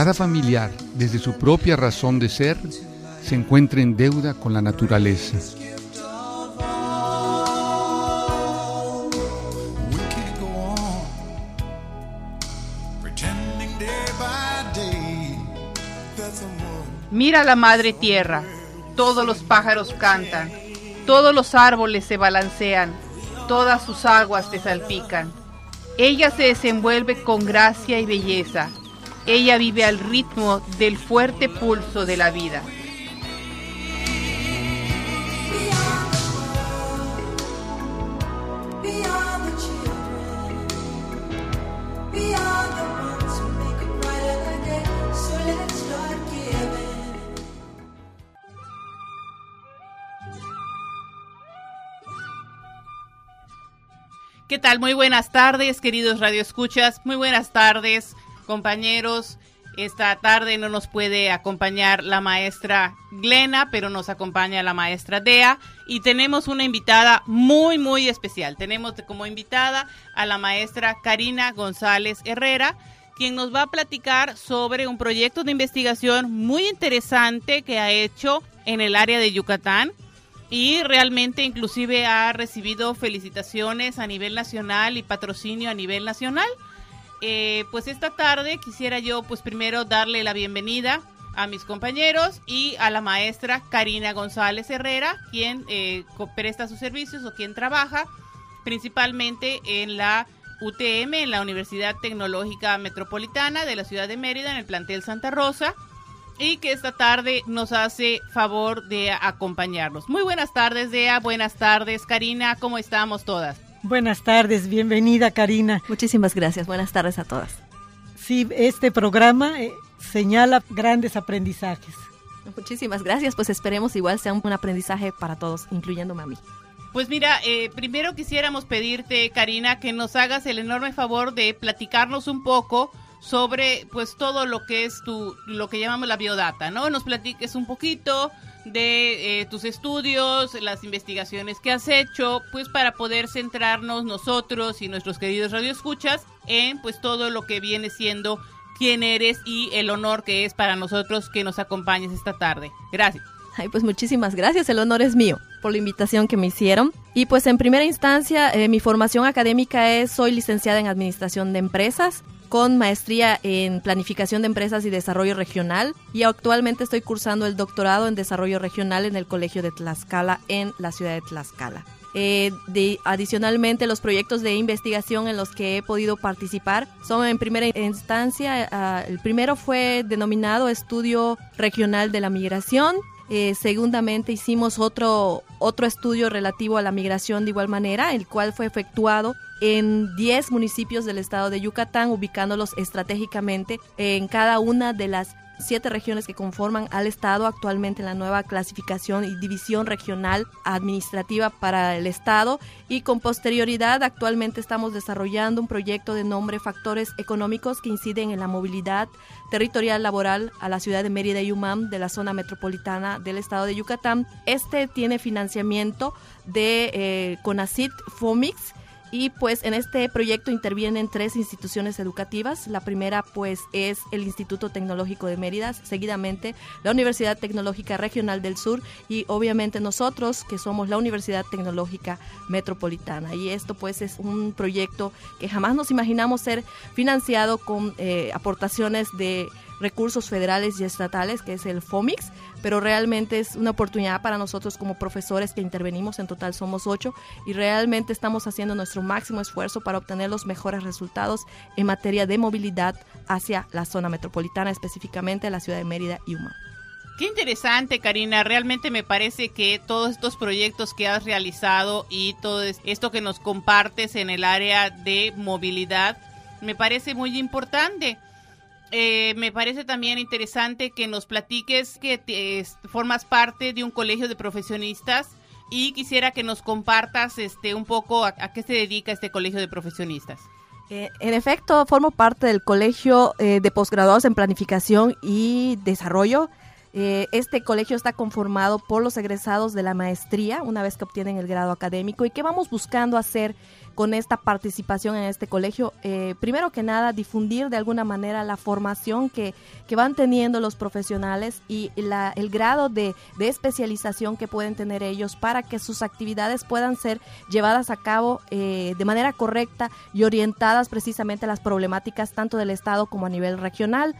cada familiar, desde su propia razón de ser, se encuentra en deuda con la naturaleza. Mira la madre tierra, todos los pájaros cantan, todos los árboles se balancean, todas sus aguas te salpican. Ella se desenvuelve con gracia y belleza. Ella vive al ritmo del fuerte pulso de la vida. ¿Qué tal? Muy buenas tardes, queridos radioescuchas. Muy buenas tardes, compañeros. Esta tarde no nos puede acompañar la maestra Glena, pero nos acompaña la maestra Dea y tenemos una invitada muy, muy especial. Tenemos como invitada a la maestra Karina González Herrera, quien nos va a platicar sobre un proyecto de investigación muy interesante que ha hecho en el área de Yucatán y realmente inclusive ha recibido felicitaciones a nivel nacional y patrocinio a nivel nacional. Eh, pues esta tarde quisiera yo pues primero darle la bienvenida a mis compañeros y a la maestra Karina González Herrera, quien eh, presta sus servicios o quien trabaja principalmente en la UTM, en la Universidad Tecnológica Metropolitana de la ciudad de Mérida, en el plantel Santa Rosa y que esta tarde nos hace favor de acompañarnos. Muy buenas tardes, Dea. Buenas tardes, Karina. ¿Cómo estamos todas? Buenas tardes, bienvenida, Karina. Muchísimas gracias. Buenas tardes a todas. Sí, este programa eh, señala grandes aprendizajes. Muchísimas gracias. Pues esperemos igual sea un, aprendizaje para todos, incluyéndome a mí. Pues mira, eh, primero quisiéramos pedirte, Karina, que nos hagas el enorme favor de platicarnos un poco sobre pues todo lo que es tu lo que llamamos la biodata, ¿no? Nos platiques un poquito de eh, tus estudios, las investigaciones que has hecho, pues para poder centrarnos nosotros y nuestros queridos radioescuchas en pues todo lo que viene siendo quién eres y el honor que es para nosotros que nos acompañes esta tarde. Gracias. Ay, pues muchísimas gracias, el honor es mío por la invitación que me hicieron. Y pues en primera instancia, eh, mi formación académica es, soy licenciada en Administración de Empresas, con maestría en Planificación de Empresas y Desarrollo Regional y actualmente estoy cursando el doctorado en Desarrollo Regional en el Colegio de Tlaxcala en la ciudad de Tlaxcala. Eh, adicionalmente, los proyectos de investigación en los que he podido participar son en primera instancia, ah, el primero fue denominado Estudio Regional de la Migración, eh, segundamente hicimos otro, otro estudio relativo a la migración de igual manera, el cual fue efectuado en 10 municipios del estado de Yucatán, ubicándolos estratégicamente en cada una de las siete regiones que conforman al Estado actualmente en la nueva clasificación y división regional administrativa para el Estado y con posterioridad actualmente estamos desarrollando un proyecto de nombre Factores Económicos que inciden en la movilidad territorial laboral a la ciudad de Mérida y Umam de la zona metropolitana del Estado de Yucatán. Este tiene financiamiento de eh, CONACIT FOMIX y pues en este proyecto intervienen tres instituciones educativas. La primera pues es el Instituto Tecnológico de Mérida, seguidamente la Universidad Tecnológica Regional del Sur y obviamente nosotros que somos la Universidad Tecnológica Metropolitana. Y esto pues es un proyecto que jamás nos imaginamos ser financiado con eh, aportaciones de recursos federales y estatales, que es el FOMIX, pero realmente es una oportunidad para nosotros como profesores que intervenimos, en total somos ocho, y realmente estamos haciendo nuestro máximo esfuerzo para obtener los mejores resultados en materia de movilidad hacia la zona metropolitana, específicamente la ciudad de Mérida y Uma. Qué interesante, Karina. Realmente me parece que todos estos proyectos que has realizado y todo esto que nos compartes en el área de movilidad me parece muy importante. Eh, me parece también interesante que nos platiques que formas parte de un colegio de profesionistas y quisiera que nos compartas este un poco a, qué se dedica este colegio de profesionistas. Eh, en efecto, formo parte del colegio eh, de posgraduados en planificación y desarrollo. Este colegio está conformado por los egresados de la maestría una vez que obtienen el grado académico y que vamos buscando hacer con esta participación en este colegio, eh, primero que nada, difundir de alguna manera la formación que, que van teniendo los profesionales y la, el grado de, de, especialización que pueden tener ellos para que sus actividades puedan ser llevadas a cabo eh, de manera correcta y orientadas precisamente a las problemáticas tanto del Estado como a nivel regional.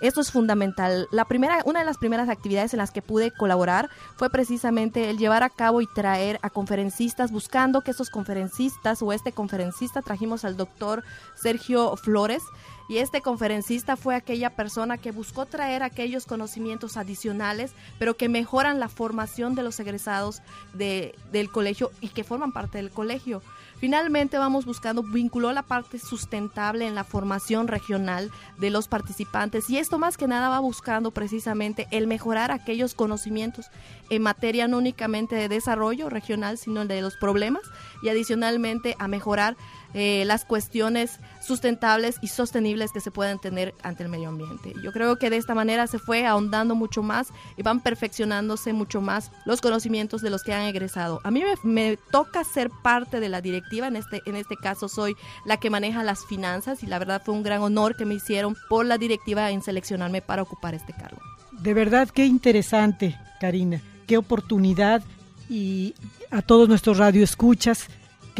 Esto es fundamental. La primera, una de las primeras actividades en las que pude colaborar fue precisamente el llevar a cabo y traer a conferencistas, buscando que esos conferencistas o este conferencista trajimos al doctor Sergio Flores. Y este conferencista fue aquella persona que buscó traer aquellos conocimientos adicionales, pero que mejoran la formación de los egresados de, del colegio y que forman parte del colegio. Finalmente vamos buscando, vinculó la parte sustentable en la formación regional de los participantes. Y esto más que nada va buscando precisamente el mejorar aquellos conocimientos en materia no únicamente de desarrollo regional, sino de los problemas y adicionalmente a mejorar eh, las cuestiones sustentables y sostenibles que se pueden tener ante el medio ambiente. Yo creo que de esta manera se fue ahondando mucho más y van perfeccionándose mucho más los conocimientos de los que han egresado. A mí me, toca ser parte de la directiva, en este, en este caso soy la que maneja las finanzas y la verdad fue un gran honor que me hicieron por la directiva en seleccionarme para ocupar este cargo. De verdad, qué interesante, Karina, qué oportunidad y a todos nuestros radioescuchas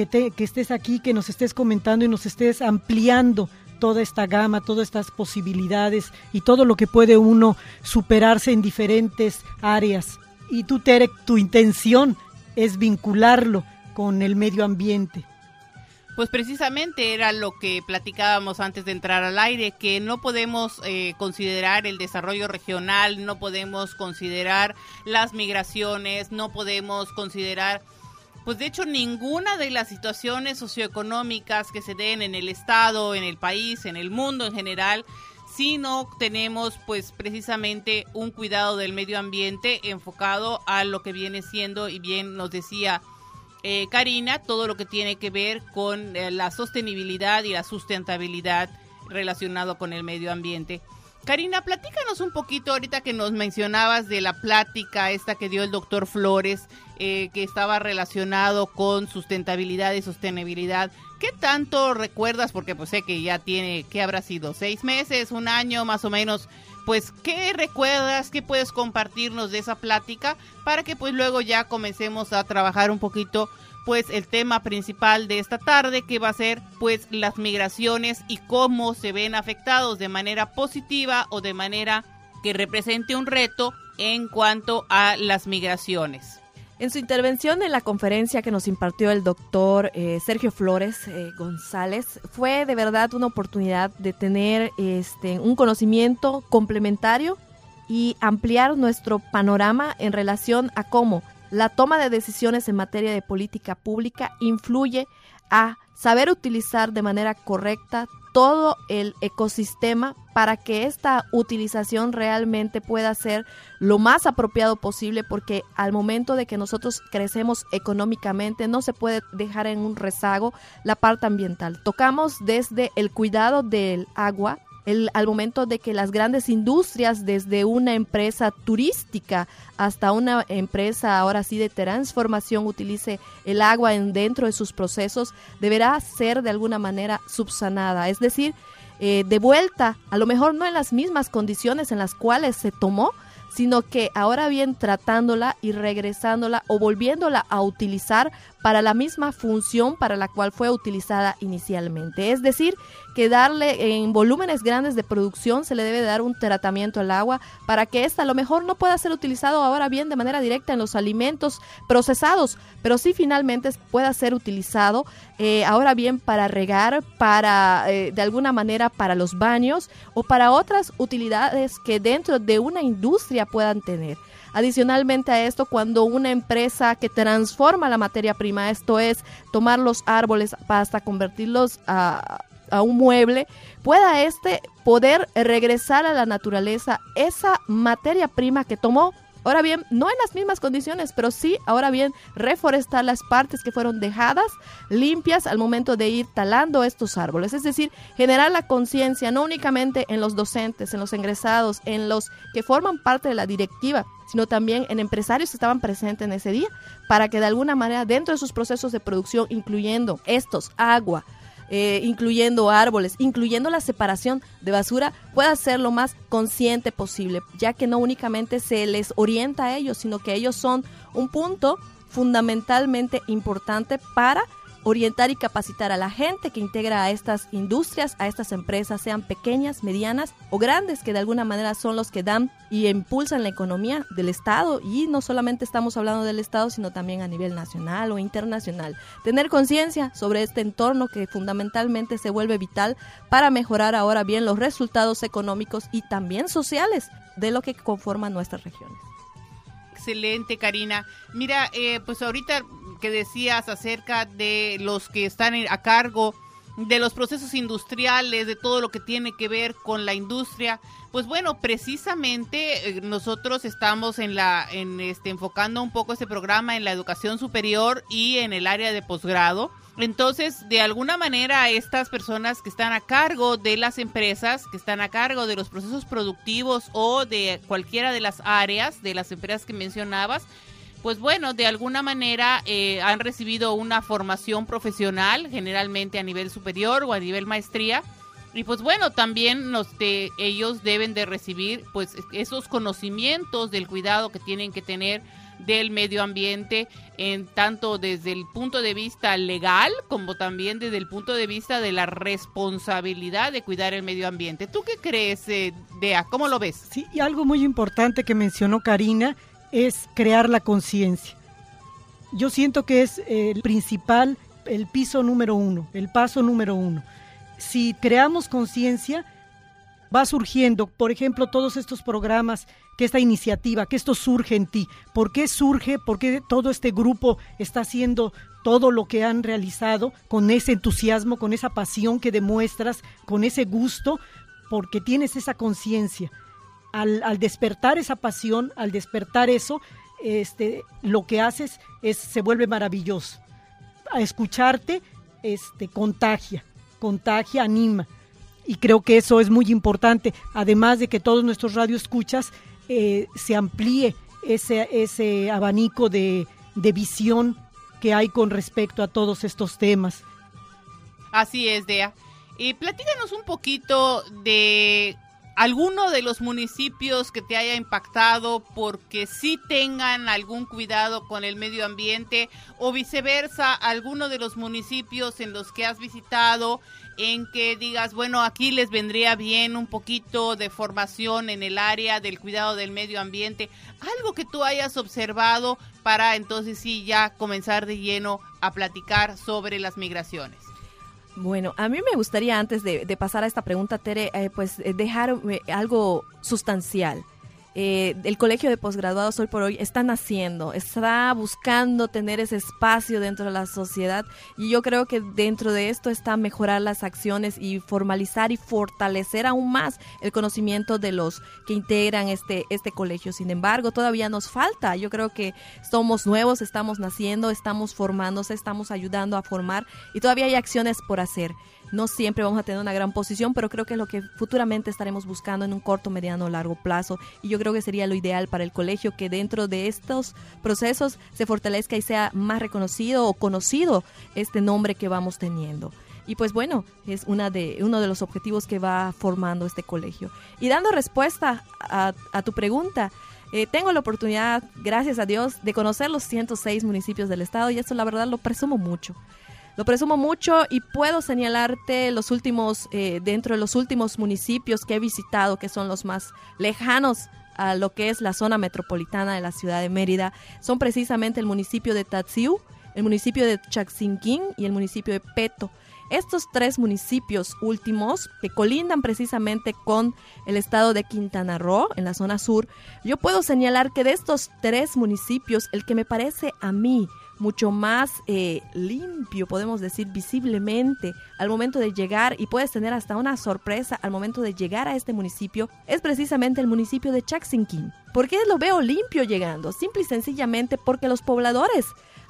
que, que estés aquí, que nos estés comentando y nos estés ampliando toda esta gama, todas estas posibilidades y todo lo que puede uno superarse en diferentes áreas. Y tú, Tere, tu intención es vincularlo con el medio ambiente. Pues precisamente era lo que platicábamos antes de entrar al aire, que no podemos eh, considerar el desarrollo regional, no podemos considerar las migraciones, no podemos considerar pues de hecho ninguna de las situaciones socioeconómicas que se den en el Estado, en el país, en el mundo en general, si no tenemos pues precisamente un cuidado del medio ambiente enfocado a lo que viene siendo y bien nos decía eh, Karina, todo lo que tiene que ver con eh, la sostenibilidad y la sustentabilidad relacionado con el medio ambiente. Karina, platícanos un poquito ahorita que nos mencionabas de la plática esta que dio el doctor Flores, eh, que estaba relacionado con sustentabilidad y sostenibilidad. ¿Qué tanto recuerdas? Porque pues sé que ya tiene, ¿qué habrá sido? ¿Seis meses? ¿Un año más o menos? Pues, ¿qué recuerdas? ¿Qué puedes compartirnos de esa plática? Para que pues luego ya comencemos a trabajar un poquito pues el tema principal de esta tarde que va a ser pues las migraciones y cómo se ven afectados de manera positiva o de manera que represente un reto en cuanto a las migraciones. En su intervención en la conferencia que nos impartió el doctor eh, Sergio Flores eh, González, fue de verdad una oportunidad de tener este, un conocimiento complementario y ampliar nuestro panorama en relación a cómo la toma de decisiones en materia de política pública influye a saber utilizar de manera correcta todo el ecosistema para que esta utilización realmente pueda ser lo más apropiado posible porque al momento de que nosotros crecemos económicamente no se puede dejar en un rezago la parte ambiental. Tocamos desde el cuidado del agua, al momento de que las grandes industrias, desde una empresa turística hasta una empresa ahora sí de transformación, utilice el agua en, dentro de sus procesos, deberá ser de alguna manera subsanada, es decir, eh, de vuelta, a lo mejor no en las mismas condiciones en las cuales se tomó, sino que ahora bien tratándola y regresándola o volviéndola a utilizar para la misma función para la cual fue utilizada inicialmente. Es decir, que darle en volúmenes grandes de producción se le debe dar un tratamiento al agua para que ésta a lo mejor no pueda ser utilizado ahora bien de manera directa en los alimentos procesados, pero sí finalmente pueda ser utilizado eh, ahora bien para regar, para eh, de alguna manera para los baños o para otras utilidades que dentro de una industria puedan tener. Adicionalmente a esto, cuando una empresa que transforma la materia prima, esto es tomar los árboles hasta convertirlos a a un mueble, pueda este poder regresar a la naturaleza esa materia prima que tomó Ahora bien, no en las mismas condiciones, pero sí, ahora bien, reforestar las partes que fueron dejadas limpias al momento de ir talando estos árboles. Es decir, generar la conciencia no únicamente en los docentes, en los ingresados, en los que forman parte de la directiva, sino también en empresarios que estaban presentes en ese día, para que de alguna manera dentro de sus procesos de producción, incluyendo estos, agua, eh, incluyendo árboles, incluyendo la separación de basura, pueda ser lo más consciente posible, ya que no únicamente se les orienta a ellos, sino que ellos son un punto fundamentalmente importante para orientar y capacitar a la gente que integra a estas industrias, a estas empresas, sean pequeñas, medianas o grandes, que de alguna manera son los que dan y impulsan la economía del Estado. Y no solamente estamos hablando del Estado, sino también a nivel nacional o internacional. Tener conciencia sobre este entorno que fundamentalmente se vuelve vital para mejorar ahora bien los resultados económicos y también sociales de lo que conforman nuestras regiones. Excelente, Karina. Mira, eh, pues ahorita que decías acerca de los que están a cargo de los procesos industriales, de todo lo que tiene que ver con la industria. Pues bueno, precisamente eh, nosotros estamos en la en este enfocando un poco este programa en la educación superior y en el área de posgrado. Entonces, de alguna manera, estas personas que están a cargo de las empresas, que están a cargo de los procesos productivos o de cualquiera de las áreas de las empresas que mencionabas, pues bueno, de alguna manera eh, han recibido una formación profesional, generalmente a nivel superior o a nivel maestría. Y pues bueno, también de, ellos deben de recibir pues esos conocimientos del cuidado que tienen que tener del medio ambiente, en tanto desde el punto de vista legal como también desde el punto de vista de la responsabilidad de cuidar el medio ambiente. ¿Tú qué crees, eh, Dea? ¿Cómo lo ves? Sí, y algo muy importante que mencionó Karina es crear la conciencia. Yo siento que es el principal, el piso número uno, el paso número uno. Si creamos conciencia, va surgiendo, por ejemplo, todos estos programas, que esta iniciativa, que esto surge en ti. ¿Por qué surge? ¿Por qué todo este grupo está haciendo todo lo que han realizado con ese entusiasmo, con esa pasión que demuestras, con ese gusto? Porque tienes esa conciencia al, despertar esa pasión, al despertar eso, este, lo que haces es se vuelve maravilloso. A escucharte, este, contagia, contagia, anima. Y creo que eso es muy importante, además de que todos nuestros radioescuchas eh, se amplíe ese, ese abanico de, de visión que hay con respecto a todos estos temas. Así es, Dea. Y platícanos un poquito de alguno de los municipios que te haya impactado porque sí tengan algún cuidado con el medio ambiente o viceversa, alguno de los municipios en los que has visitado en que digas, bueno, aquí les vendría bien un poquito de formación en el área del cuidado del medio ambiente, algo que tú hayas observado para entonces sí ya comenzar de lleno a platicar sobre las migraciones. Bueno, a mí me gustaría antes de, pasar a esta pregunta, Tere, eh, pues eh, dejar eh, algo sustancial. Eh, el colegio de posgraduados hoy por hoy está naciendo, está buscando tener ese espacio dentro de la sociedad y yo creo que dentro de esto está mejorar las acciones y formalizar y fortalecer aún más el conocimiento de los que integran este, este colegio. Sin embargo, todavía nos falta. Yo creo que somos nuevos, estamos naciendo, estamos formándose, estamos ayudando a formar y todavía hay acciones por hacer. No siempre vamos a tener una gran posición, pero creo que es lo que futuramente estaremos buscando en un corto, mediano o largo plazo. Y yo creo que sería lo ideal para el colegio que dentro de estos procesos se fortalezca y sea más reconocido o conocido este nombre que vamos teniendo. Y pues bueno, es una de, uno de los objetivos que va formando este colegio. Y dando respuesta a, tu pregunta, eh, tengo la oportunidad, gracias a Dios, de conocer los 106 municipios del estado y esto la verdad lo presumo mucho. Lo presumo mucho y puedo señalarte los últimos, eh, dentro de los últimos municipios que he visitado, que son los más lejanos a lo que es la zona metropolitana de la ciudad de Mérida, son precisamente el municipio de Tatsiu, el municipio de Chaxinquín y el municipio de Peto. Estos tres municipios últimos, que colindan precisamente con el estado de Quintana Roo, en la zona sur, yo puedo señalar que de estos tres municipios, el que me parece a mí mucho más eh, limpio, podemos decir visiblemente, al momento de llegar y puedes tener hasta una sorpresa al momento de llegar a este municipio, es precisamente el municipio de Chaxinquín. ¿Por qué lo veo limpio llegando? Simple y sencillamente porque los pobladores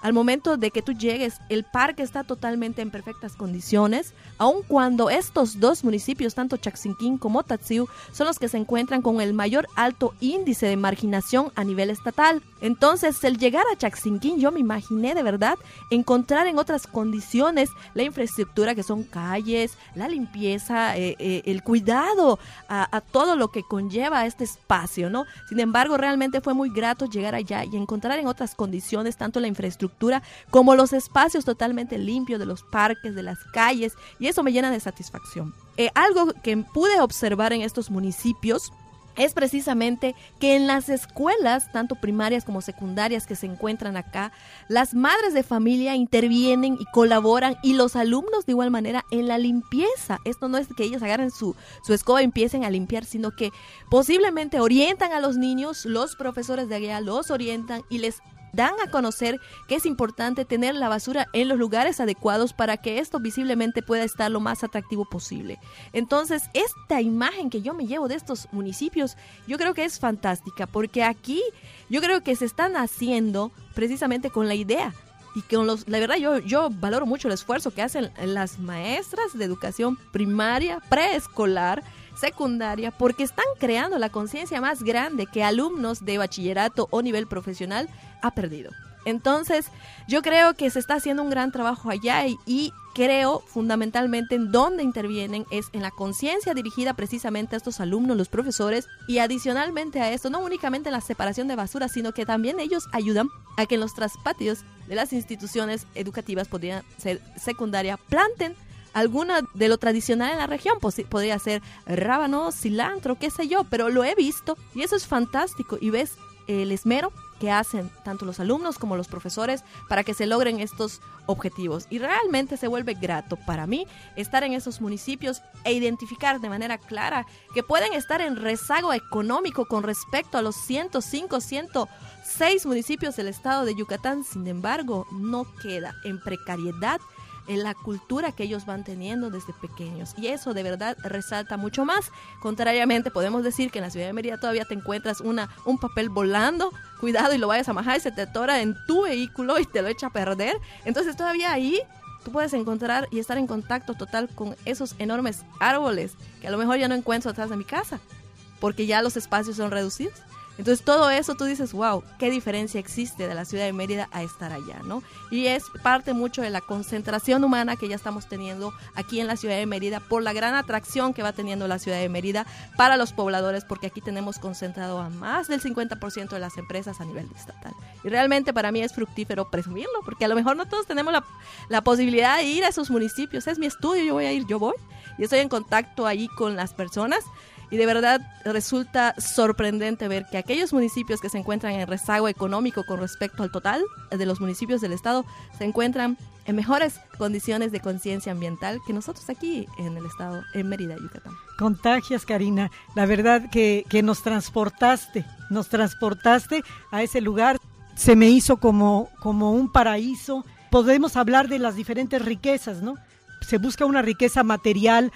al momento de que tú llegues, el parque está totalmente en perfectas condiciones, aun cuando estos dos municipios, tanto Chaxinquín como Tatsiu, son los que se encuentran con el mayor alto índice de marginación a nivel estatal. Entonces, el llegar a Chaxinquín, yo me imaginé de verdad encontrar en otras condiciones la infraestructura que son calles, la limpieza, eh, eh, el cuidado a, a, todo lo que conlleva este espacio, ¿no? Sin embargo, realmente fue muy grato llegar allá y encontrar en otras condiciones tanto la infraestructura como los espacios totalmente limpios de los parques, de las calles, y eso me llena de satisfacción. Eh, algo que pude observar en estos municipios es precisamente que en las escuelas, tanto primarias como secundarias que se encuentran acá, las madres de familia intervienen y colaboran y los alumnos de igual manera en la limpieza. Esto no es que ellos agarren su, su escoba y empiecen a limpiar, sino que posiblemente orientan a los niños, los profesores de allá los orientan y les dan a conocer que es importante tener la basura en los lugares adecuados para que esto visiblemente pueda estar lo más atractivo posible. Entonces, esta imagen que yo me llevo de estos municipios, yo creo que es fantástica, porque aquí yo creo que se están haciendo precisamente con la idea y con los, la verdad yo, yo valoro mucho el esfuerzo que hacen las maestras de educación primaria, preescolar, secundaria, porque están creando la conciencia más grande que alumnos de bachillerato o nivel profesional ha perdido. Entonces, yo creo que se está haciendo un gran trabajo allá y, creo fundamentalmente en dónde intervienen es en la conciencia dirigida precisamente a estos alumnos, los profesores, y adicionalmente a esto, no únicamente en la separación de basura, sino que también ellos ayudan a que en los traspatios de las instituciones educativas, podrían ser secundaria, planten alguna de lo tradicional en la región. Pues, podría ser rábano, cilantro, qué sé yo, pero lo he visto y eso es fantástico. Y ves el esmero que hacen tanto los alumnos como los profesores para que se logren estos objetivos. Y realmente se vuelve grato para mí estar en esos municipios e identificar de manera clara que pueden estar en rezago económico con respecto a los 105, 106 municipios del estado de Yucatán. Sin embargo, no queda en precariedad en la cultura que ellos van teniendo desde pequeños. Y eso de verdad resalta mucho más. Contrariamente, podemos decir que en la ciudad de Mérida todavía te encuentras una, un papel volando, cuidado y lo vayas a majar y se te atora en tu vehículo y te lo echa a perder. Entonces todavía ahí tú puedes encontrar y estar en contacto total con esos enormes árboles que a lo mejor ya no encuentro atrás de mi casa, porque ya los espacios son reducidos. Entonces todo eso tú dices, wow, qué diferencia existe de la ciudad de Mérida a estar allá, ¿no? Y es parte mucho de la concentración humana que ya estamos teniendo aquí en la ciudad de Mérida por la gran atracción que va teniendo la ciudad de Mérida para los pobladores, porque aquí tenemos concentrado a más del 50% de las empresas a nivel estatal. Y realmente para mí es fructífero presumirlo, porque a lo mejor no todos tenemos la, la posibilidad de ir a esos municipios. Es mi estudio, yo voy a ir, yo voy. Y estoy en contacto ahí con las personas y de verdad resulta sorprendente ver que aquellos municipios que se encuentran en rezago económico con respecto al total de los municipios del estado se encuentran en mejores condiciones de conciencia ambiental que nosotros aquí en el estado, en Mérida, Yucatán. Contagias, Karina. La verdad que, que nos transportaste, nos transportaste a ese lugar. Se me hizo como, como un paraíso. Podemos hablar de las diferentes riquezas, ¿no? Se busca una riqueza material,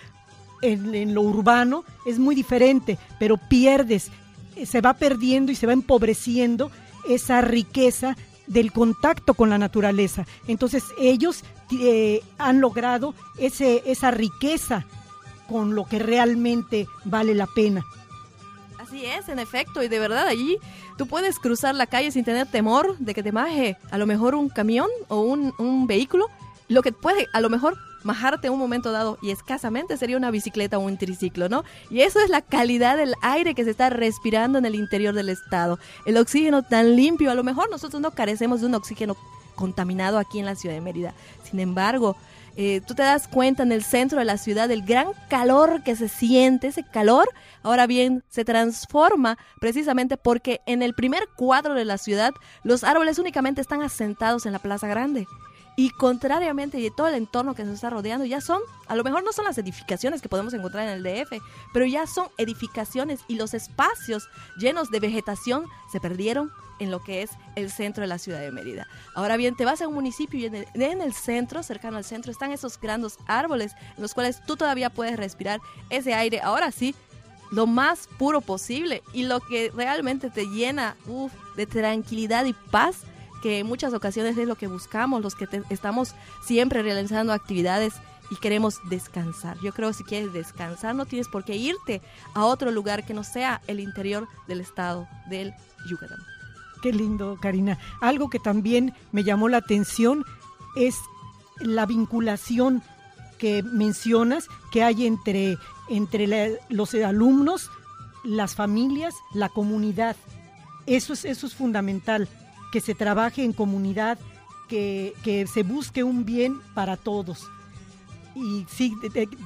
en, lo urbano es muy diferente, pero pierdes, eh, se va perdiendo y se va empobreciendo esa riqueza del contacto con la naturaleza. Entonces ellos eh, han logrado ese, esa riqueza con lo que realmente vale la pena. Así es, en efecto, y de verdad allí tú puedes cruzar la calle sin tener temor de que te maje a lo mejor un camión o un, un vehículo, lo que puede a lo mejor majarte un momento dado y escasamente sería una bicicleta o un triciclo, ¿no? Y eso es la calidad del aire que se está respirando en el interior del estado. El oxígeno tan limpio, a lo mejor nosotros no carecemos de un oxígeno contaminado aquí en la ciudad de Mérida. Sin embargo, eh, tú te das cuenta en el centro de la ciudad del gran calor que se siente, ese calor, ahora bien, se transforma precisamente porque en el primer cuadro de la ciudad los árboles únicamente están asentados en la Plaza Grande y contrariamente de todo el entorno que nos está rodeando, ya son, a lo mejor no son las edificaciones que podemos encontrar en el DF, pero ya son edificaciones y los espacios llenos de vegetación se perdieron en lo que es el centro de la ciudad de Mérida. Ahora bien, te vas a un municipio y en el, centro, cercano al centro, están esos grandes árboles en los cuales tú todavía puedes respirar ese aire, ahora sí, lo más puro posible y lo que realmente te llena de tranquilidad y paz que en muchas ocasiones es lo que buscamos, los que estamos siempre realizando actividades y queremos descansar. Yo creo que si quieres descansar no tienes por qué irte a otro lugar que no sea el interior del estado del Yucatán. Qué lindo, Karina. Algo que también me llamó la atención es la vinculación que mencionas que hay entre, entre los alumnos, las familias, la comunidad. Eso es, eso es fundamental, que se trabaje en comunidad, que, que se busque un bien para todos. Y sí,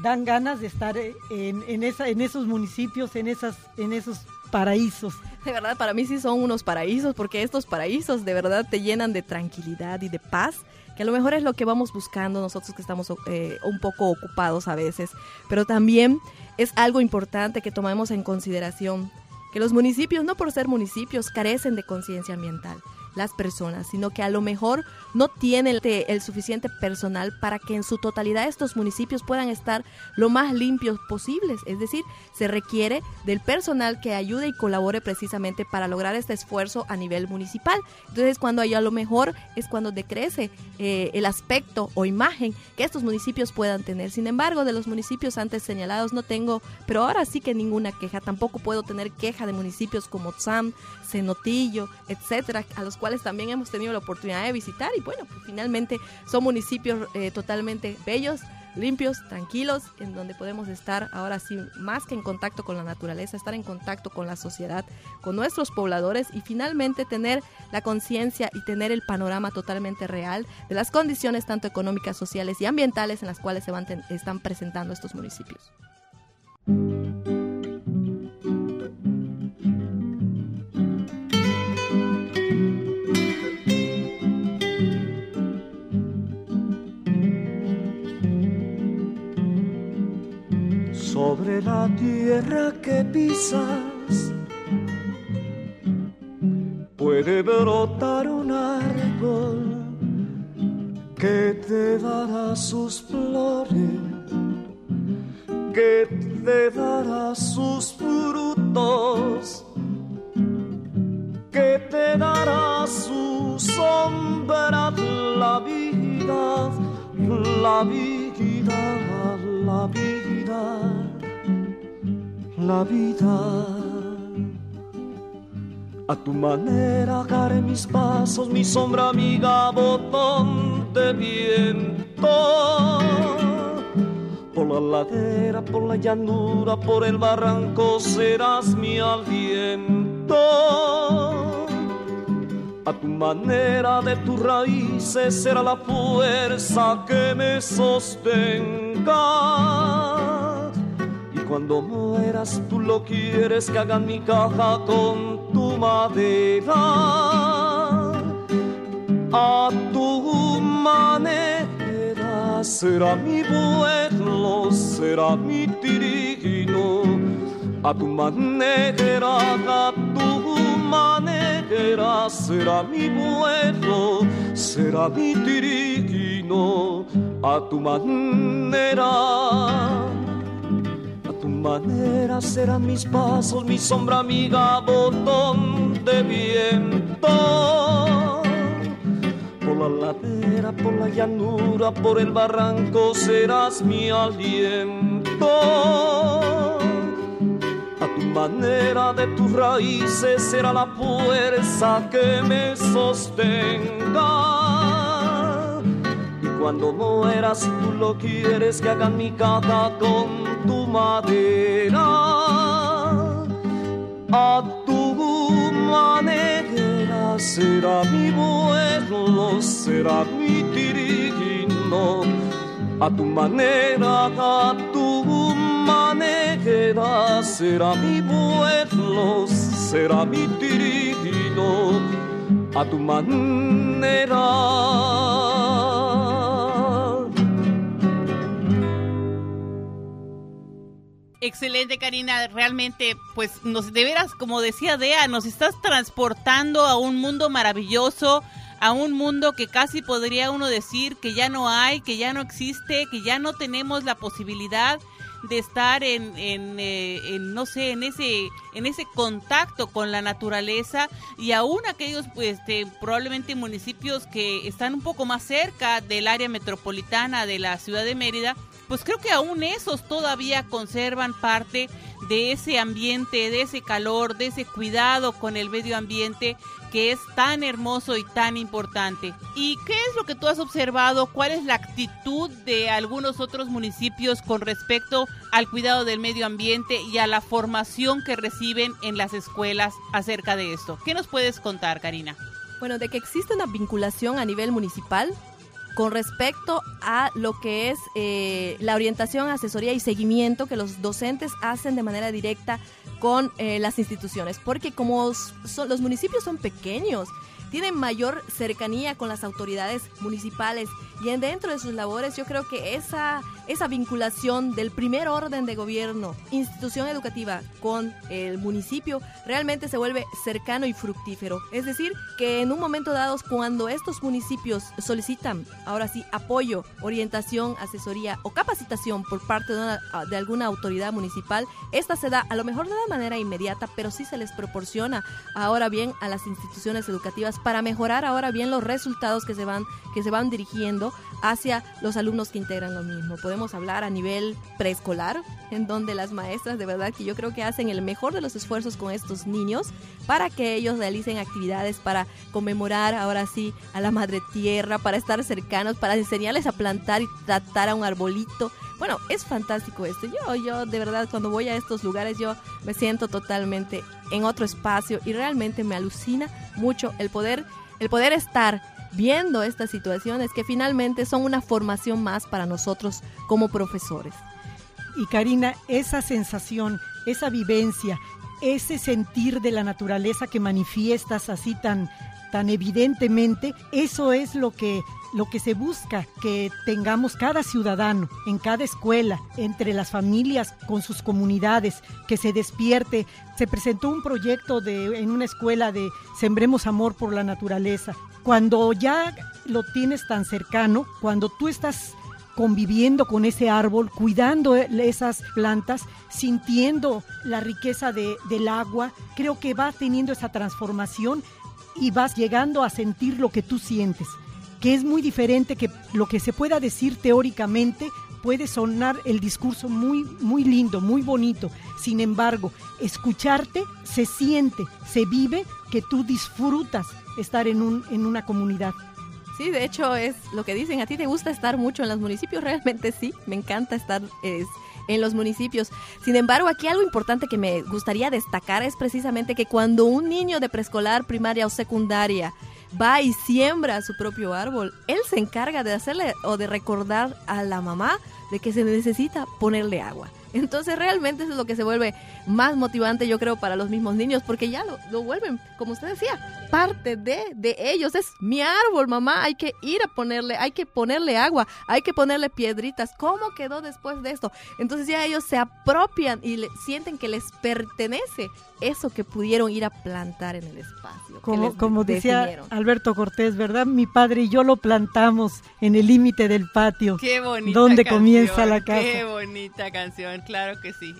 dan ganas de estar en, en, esa, en esos municipios, en, esas, en esos paraísos. De verdad, para mí sí son unos paraísos, porque estos paraísos de verdad te llenan de tranquilidad y de paz, que a lo mejor es lo que vamos buscando nosotros que estamos eh, un poco ocupados a veces, pero también es algo importante que tomemos en consideración, que los municipios, no por ser municipios, carecen de conciencia ambiental las personas, sino que a lo mejor no tienen el, suficiente personal para que en su totalidad estos municipios puedan estar lo más limpios posibles. Es decir, se requiere del personal que ayude y colabore precisamente para lograr este esfuerzo a nivel municipal. Entonces, cuando hay a lo mejor es cuando decrece eh, el aspecto o imagen que estos municipios puedan tener. Sin embargo, de los municipios antes señalados no tengo, pero ahora sí que ninguna queja. Tampoco puedo tener queja de municipios como Tzam, Cenotillo, etcétera, a los también hemos tenido la oportunidad de visitar y bueno, pues finalmente son municipios eh, totalmente bellos, limpios, tranquilos, en donde podemos estar ahora sí más que en contacto con la naturaleza, estar en contacto con la sociedad, con nuestros pobladores y finalmente tener la conciencia y tener el panorama totalmente real de las condiciones tanto económicas, sociales y ambientales en las cuales se van están presentando estos municipios. Sobre la tierra que pisas. Puede brotar un árbol que te dará sus flores, que te dará sus frutos, que te dará su sombra, la vida, la vida, la vida la vida. A tu manera haré mis pasos, mi sombra amiga, botón de viento. Por la ladera, por la llanura, por el barranco serás mi aliento. A tu manera de tus raíces será la fuerza que me sostenga cuando mueras tú lo quieres que hagan mi caja con tu madera. A tu manera será mi vuelo, será mi tirino. A tu manera, a tu manera será mi vuelo, será mi tirino. A tu manera manera serán mis pasos, mi sombra amiga, botón de viento. Por la ladera, por la llanura, por el barranco serás mi aliento. A tu manera de tus raíces será la fuerza que me sostenga cuando mueras tú lo quieres que haga mi caja con tu madera. A tu manera será mi vuelo, será mi tiriguino. A tu manera, a tu manera será mi vuelo, será mi tiriguino. A tu manera Excelente, Karina. Realmente, pues, nos de veras, como decía Dea, nos estás transportando a un mundo maravilloso, a un mundo que casi podría uno decir que ya no hay, que ya no existe, que ya no tenemos la posibilidad de estar en, eh, en, no sé, en ese, en ese contacto con la naturaleza y aún aquellos, pues, probablemente municipios que están un poco más cerca del área metropolitana de la ciudad de Mérida, pues creo que aún esos todavía conservan parte de ese ambiente, de ese calor, de ese cuidado con el medio ambiente que es tan hermoso y tan importante. ¿Y qué es lo que tú has observado? ¿Cuál es la actitud de algunos otros municipios con respecto al cuidado del medio ambiente y a la formación que reciben en las escuelas acerca de esto? ¿Qué nos puedes contar, Karina? Bueno, de que existe una vinculación a nivel municipal con respecto a lo que es eh, la orientación, asesoría y seguimiento que los docentes hacen de manera directa con eh, las instituciones, porque como los municipios son pequeños, tienen mayor cercanía con las autoridades municipales y en dentro de sus labores yo creo que esa, esa vinculación del primer orden de gobierno, institución educativa con el municipio realmente se vuelve cercano y fructífero. Es decir, que en un momento dado cuando estos municipios solicitan ahora sí apoyo, orientación, asesoría o capacitación por parte de, de alguna autoridad municipal, esta se da a lo mejor de una manera inmediata, pero sí se les proporciona ahora bien a las instituciones educativas para mejorar ahora bien los resultados que se van, que se van dirigiendo hacia los alumnos que integran lo mismo. Podemos hablar a nivel preescolar, en donde las maestras de verdad que yo creo que hacen el mejor de los esfuerzos con estos niños para que ellos realicen actividades para conmemorar ahora sí a la madre tierra, para estar cercanos, para enseñarles a plantar y tratar a un arbolito. Bueno, es fantástico esto. Yo, yo de verdad cuando voy a estos lugares yo me siento totalmente en otro espacio y realmente me alucina mucho el poder, el poder estar viendo estas situaciones que finalmente son una formación más para nosotros como profesores. Y Karina, esa sensación, esa vivencia, ese sentir de la naturaleza que manifiestas así tan, tan evidentemente, eso es lo que lo que se busca que tengamos cada ciudadano en cada escuela, entre las familias, con sus comunidades, que se despierte. Se presentó un proyecto de, en una escuela de Sembremos Amor por la Naturaleza. Cuando ya lo tienes tan cercano, cuando tú estás conviviendo con ese árbol, cuidando esas plantas, sintiendo la riqueza de, del agua, creo que va teniendo esa transformación y vas llegando a sentir lo que tú sientes que es muy diferente que lo que se pueda decir teóricamente puede sonar el discurso muy muy lindo, muy bonito. Sin embargo, escucharte se siente, se vive que tú disfrutas estar en un en una comunidad. Sí, de hecho es lo que dicen, a ti te gusta estar mucho en los municipios, realmente sí, me encanta estar en los municipios. Sin embargo, aquí algo importante que me gustaría destacar es precisamente que cuando un niño de preescolar, primaria o secundaria va y siembra su propio árbol, él se encarga de hacerle o de recordar a la mamá de que se necesita ponerle agua. Entonces realmente eso es lo que se vuelve más motivante yo creo para los mismos niños porque ya lo, lo vuelven, como usted decía, parte de, de ellos. Es mi árbol, mamá, hay que ir a ponerle, hay que ponerle agua, hay que ponerle piedritas. ¿Cómo quedó después de esto? Entonces ya ellos se apropian y le, sienten que les pertenece eso que pudieron ir a plantar en el espacio. Como, como decía Alberto Cortés, ¿verdad? Mi padre y yo lo plantamos en el límite del patio. Qué bonita Donde comienza la casa. Qué bonita canción, claro que sí.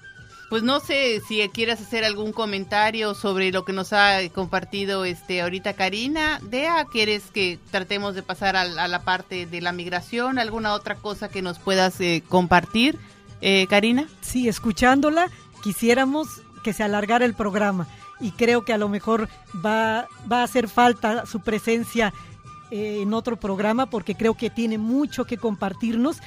Pues no sé si quieres hacer algún comentario sobre lo que nos ha compartido este ahorita Karina. Dea, ¿quieres que tratemos de pasar a, la parte de la migración? ¿Alguna otra cosa que nos puedas eh, compartir, eh, Karina? Sí, escuchándola, quisiéramos que se alargara el programa y creo que a lo mejor va, va a hacer falta su presencia eh, en otro programa porque creo que tiene mucho que compartirnos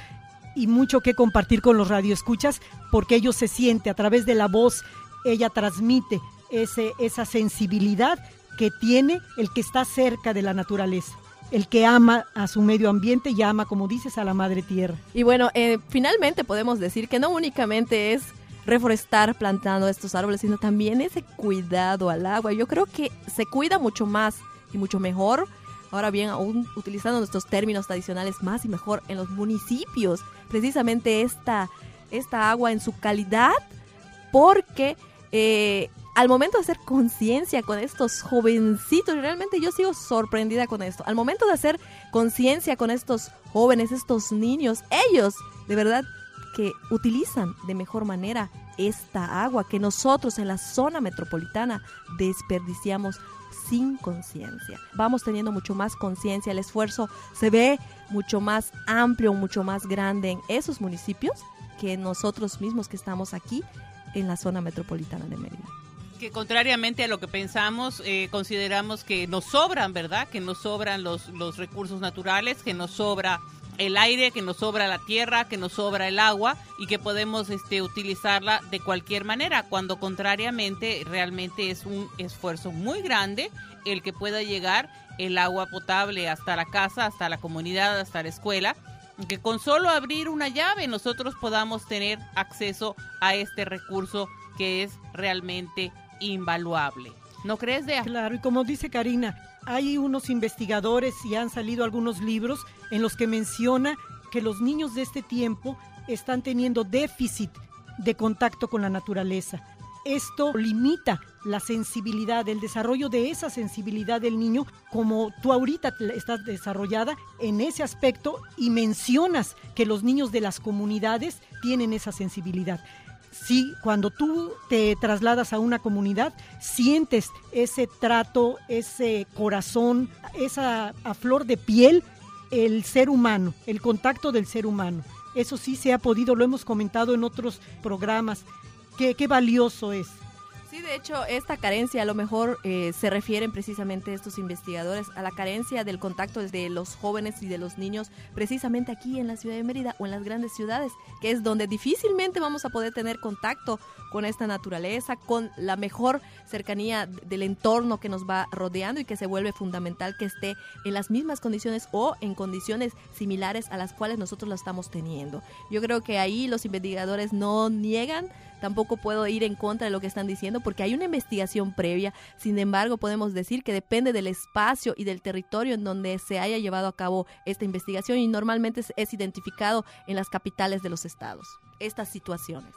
y mucho que compartir con los radioescuchas porque ellos se siente a través de la voz, ella transmite ese, esa sensibilidad que tiene el que está cerca de la naturaleza el que ama a su medio ambiente y ama, como dices, a la madre tierra. Y bueno, eh, finalmente podemos decir que no únicamente es reforestar plantando estos árboles, sino también ese cuidado al agua. Yo creo que se cuida mucho más y mucho mejor, ahora bien, aún utilizando nuestros términos tradicionales más y mejor en los municipios. Precisamente esta, esta agua en su calidad porque eh, al momento de hacer conciencia con estos jovencitos, realmente yo sigo sorprendida con esto, al momento de hacer conciencia con estos jóvenes, estos niños, ellos de verdad que utilizan de mejor manera esta agua que nosotros en la zona metropolitana desperdiciamos sin conciencia. Vamos teniendo mucho más conciencia, el esfuerzo se ve mucho más amplio, mucho más grande en esos municipios que nosotros mismos que estamos aquí en la zona metropolitana de Mérida que contrariamente a lo que pensamos, eh, consideramos que nos sobran, ¿verdad? Que nos sobran los, los recursos naturales, que nos sobra el aire, que nos sobra la tierra, que nos sobra el agua y que podemos este, utilizarla de cualquier manera, cuando contrariamente realmente es un esfuerzo muy grande el que pueda llegar el agua potable hasta la casa, hasta la comunidad, hasta la escuela, que con solo abrir una llave nosotros podamos tener acceso a este recurso que es realmente invaluable. ¿No crees, Dea? Claro, y como dice Karina, hay unos investigadores y han salido algunos libros en los que menciona que los niños de este tiempo están teniendo déficit de contacto con la naturaleza. Esto limita la sensibilidad, el desarrollo de esa sensibilidad del niño, como tú ahorita estás desarrollada en ese aspecto y mencionas que los niños de las comunidades tienen esa sensibilidad sí, cuando tú te trasladas a una comunidad, sientes ese trato, ese corazón, esa a flor de piel, el ser humano, el contacto del ser humano. Eso sí se ha podido, lo hemos comentado en otros programas, qué, qué valioso es. Sí, de hecho, esta carencia a lo mejor eh, se refieren precisamente estos investigadores a la carencia del contacto de los jóvenes y de los niños precisamente aquí en la ciudad de Mérida o en las grandes ciudades, que es donde difícilmente vamos a poder tener contacto con esta naturaleza, con la mejor cercanía del entorno que nos va rodeando y que se vuelve fundamental que esté en las mismas condiciones o en condiciones similares a las cuales nosotros lo estamos teniendo. Yo creo que ahí los investigadores no niegan tampoco puedo ir en contra de lo que están diciendo porque hay una investigación previa. Sin embargo, podemos decir que depende del espacio y del territorio en donde se haya llevado a cabo esta investigación y normalmente es, identificado en las capitales de los estados, estas situaciones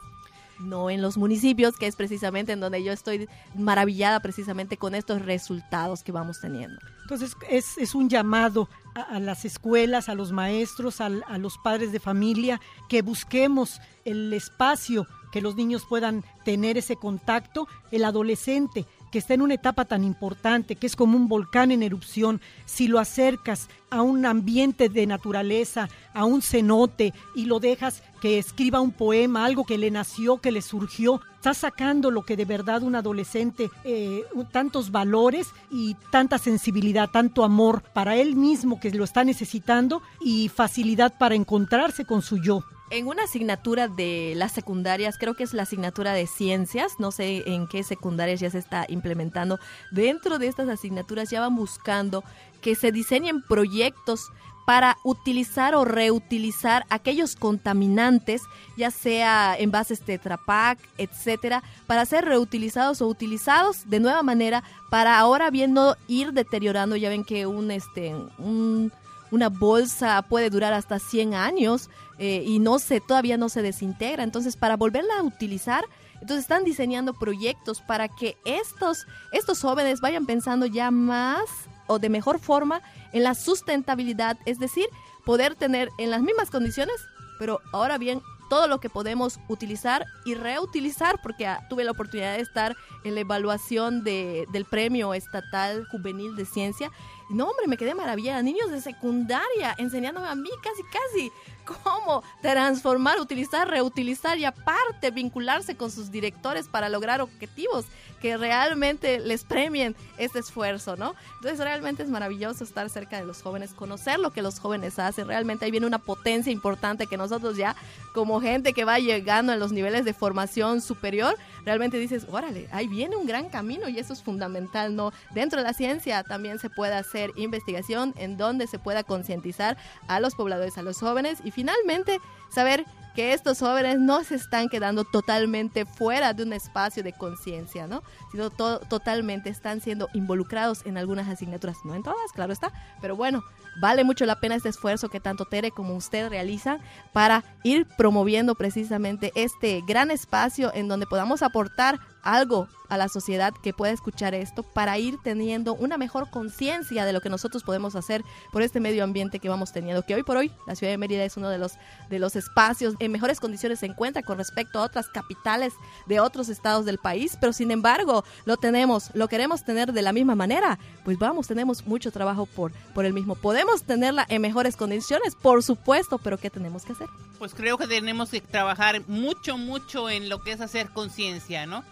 no en los municipios, que es precisamente en donde yo estoy maravillada precisamente con estos resultados que vamos teniendo. Entonces es, un llamado a, las escuelas, a los maestros, a los padres de familia, que busquemos el espacio que los niños puedan tener ese contacto, el adolescente que está en una etapa tan importante, que es como un volcán en erupción, si lo acercas a un ambiente de naturaleza, a un cenote y lo dejas que escriba un poema, algo que le nació, que le surgió, estás sacando lo que de verdad un adolescente, eh, tantos valores y tanta sensibilidad, tanto amor para él mismo que lo está necesitando y facilidad para encontrarse con su yo en una asignatura de las secundarias, creo que es la asignatura de ciencias, no sé en qué secundarias ya se está implementando, dentro de estas asignaturas ya van buscando que se diseñen proyectos para utilizar o reutilizar aquellos contaminantes, ya sea envases Tetra Pak, etcétera, para ser reutilizados o utilizados de nueva manera para ahora bien no ir deteriorando, ya ven que un este un una bolsa puede durar hasta 100 años eh, y no se, todavía no se desintegra. Entonces, para volverla a utilizar, entonces están diseñando proyectos para que estos, estos jóvenes vayan pensando ya más o de mejor forma en la sustentabilidad, es decir, poder tener en las mismas condiciones, pero ahora bien todo lo que podemos utilizar y reutilizar, porque ah, tuve la oportunidad de estar en la evaluación de, del Premio Estatal Juvenil de Ciencia no, hombre, me quedé maravillada. Niños de secundaria enseñándome a mí casi, casi cómo transformar, utilizar, reutilizar y aparte vincularse con sus directores para lograr objetivos que realmente les premien este esfuerzo, ¿no? Entonces realmente es maravilloso estar cerca de los jóvenes, conocer lo que los jóvenes hacen. Realmente ahí viene una potencia importante que nosotros ya, como gente que va llegando en los niveles de formación superior, realmente dices, órale, ahí viene un gran camino y eso es fundamental, ¿no? Dentro de la ciencia también se puede hacer investigación en donde se pueda concientizar a los pobladores, a los jóvenes y finalmente saber que estos jóvenes no se están quedando totalmente fuera de un espacio de conciencia, ¿no? Sino totalmente están siendo involucrados en algunas asignaturas, no en todas, claro está, pero bueno, vale mucho la pena este esfuerzo que tanto Tere como usted realizan para ir promoviendo precisamente este gran espacio en donde podamos aportar algo a la sociedad que pueda escuchar esto para ir teniendo una mejor conciencia de lo que nosotros podemos hacer por este medio ambiente que vamos teniendo, que hoy por hoy la ciudad de Mérida es uno de los, de los espacios en mejores condiciones se encuentra con respecto a otras capitales de otros estados del país, pero sin embargo lo tenemos, lo queremos tener de la misma manera, pues vamos, tenemos mucho trabajo por, por el mismo. Podemos tenerla en mejores condiciones, por supuesto, pero ¿qué tenemos que hacer? Pues creo que tenemos que trabajar mucho, mucho en lo que es hacer conciencia, ¿no?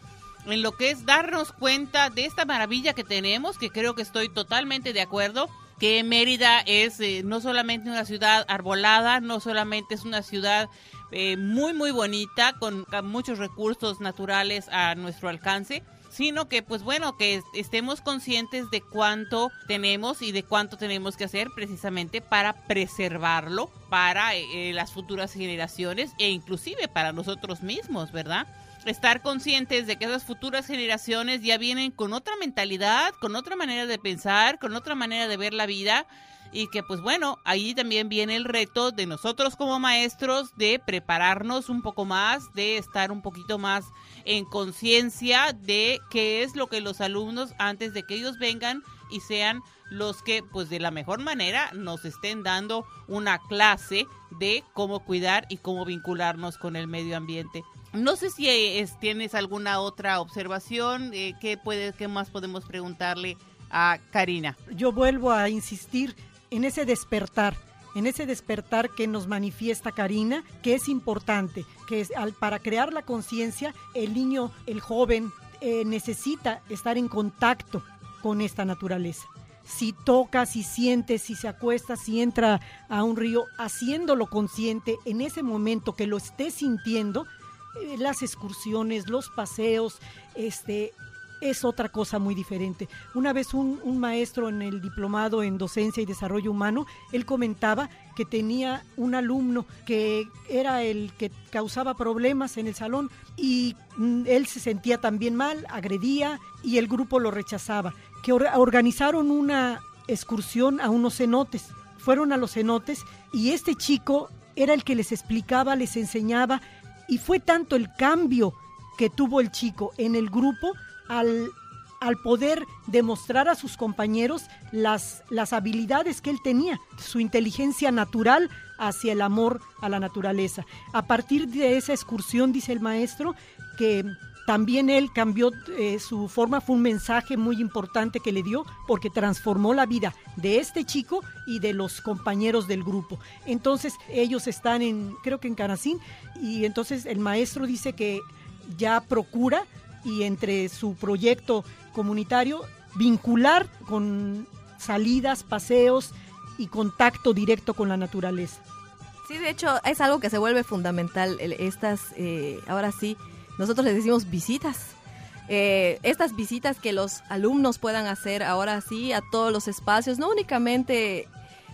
En lo que es darnos cuenta de esta maravilla que tenemos, que creo que estoy totalmente de acuerdo, que Mérida es eh, no solamente una ciudad arbolada, no solamente es una ciudad eh, muy muy bonita, con, muchos recursos naturales a nuestro alcance, sino que pues bueno, que estemos conscientes de cuánto tenemos y de cuánto tenemos que hacer precisamente para preservarlo para eh, las futuras generaciones e inclusive para nosotros mismos, ¿verdad? Estar conscientes de que esas futuras generaciones ya vienen con otra mentalidad, con otra manera de pensar, con otra manera de ver la vida y que pues bueno, ahí también viene el reto de nosotros como maestros de prepararnos un poco más, de estar un poquito más en conciencia de qué es lo que los alumnos antes de que ellos vengan y sean los que pues de la mejor manera nos estén dando una clase de cómo cuidar y cómo vincularnos con el medio ambiente. No sé si eh, tienes alguna otra observación, eh, ¿qué, puede, ¿qué más podemos preguntarle a Karina? Yo vuelvo a insistir en ese despertar, en ese despertar que nos manifiesta Karina, que es importante, que es, al, para crear la conciencia, el niño, el joven, eh, necesita estar en contacto con esta naturaleza. Si toca, si siente, si se acuesta, si entra a un río, haciéndolo consciente en ese momento que lo esté sintiendo, eh, las excursiones, los paseos, este, es otra cosa muy diferente. Una vez un, maestro en el diplomado en docencia y desarrollo humano, él comentaba que tenía un alumno que era el que causaba problemas en el salón y mm, él se sentía también mal, agredía y el grupo lo rechazaba. Que organizaron una excursión a unos cenotes. Fueron a los cenotes y este chico era el que les explicaba, les enseñaba y fue tanto el cambio que tuvo el chico en el grupo al, al poder demostrar a sus compañeros las, las habilidades que él tenía, su inteligencia natural hacia el amor a la naturaleza. A partir de esa excursión, dice el maestro, que también él cambió eh, su forma, fue un mensaje muy importante que le dio porque transformó la vida de este chico y de los compañeros del grupo. Entonces ellos están en, creo que en Canacín, y entonces el maestro dice que ya procura y entre su proyecto comunitario vincular con salidas, paseos y contacto directo con la naturaleza. Sí, de hecho es algo que se vuelve fundamental, estas, eh, ahora sí, nosotros les decimos visitas. Eh, estas visitas que los alumnos puedan hacer ahora sí a todos los espacios, no únicamente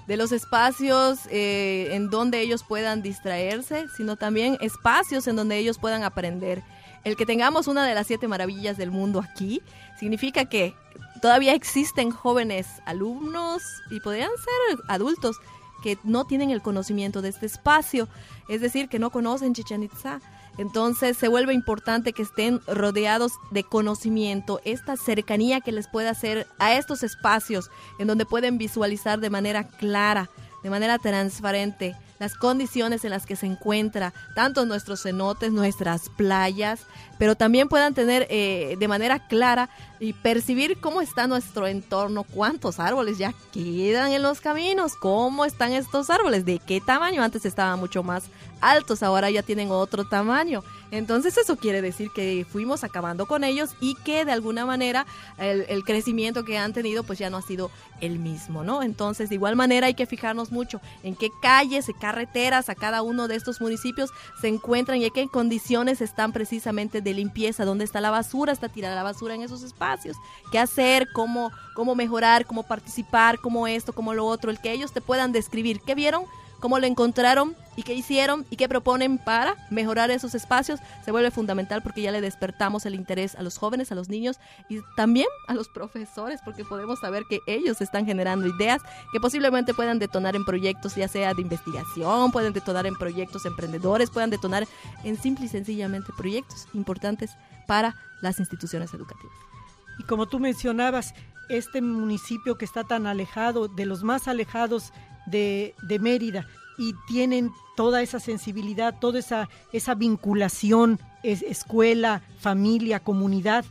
de los espacios eh, en donde ellos puedan distraerse, sino también espacios en donde ellos puedan aprender. El que tengamos una de las siete maravillas del mundo aquí significa que todavía existen jóvenes alumnos y podrían ser adultos que no tienen el conocimiento de este espacio, es decir, que no conocen Chichen Itza entonces se vuelve importante que estén rodeados de conocimiento, esta cercanía que les pueda hacer a estos espacios en donde pueden visualizar de manera clara, de manera transparente las condiciones en las que se encuentra tanto nuestros cenotes, nuestras playas, pero también puedan tener eh, de manera clara y percibir cómo está nuestro entorno, cuántos árboles ya quedan en los caminos, cómo están estos árboles, de qué tamaño antes estaban mucho más altos, ahora ya tienen otro tamaño. Entonces eso quiere decir que fuimos acabando con ellos y que de alguna manera el, crecimiento que han tenido pues ya no ha sido el mismo, ¿no? Entonces de igual manera hay que fijarnos mucho en qué calles y carreteras a cada uno de estos municipios se encuentran y en qué condiciones están precisamente de limpieza, dónde está la basura, está tirada la basura en esos espacios, qué hacer, cómo, cómo mejorar, cómo participar, cómo esto, cómo lo otro, el que ellos te puedan describir. Qué vieron cómo lo encontraron y qué hicieron y qué proponen para mejorar esos espacios se vuelve fundamental porque ya le despertamos el interés a los jóvenes, a los niños y también a los profesores porque podemos saber que ellos están generando ideas que posiblemente puedan detonar en proyectos ya sea de investigación, pueden detonar en proyectos emprendedores, puedan detonar en simple y sencillamente proyectos importantes para las instituciones educativas. Y como tú mencionabas, este municipio que está tan alejado, de los más alejados de, de Mérida, y tienen toda esa sensibilidad, toda esa, esa vinculación, es, escuela, familia, comunidad,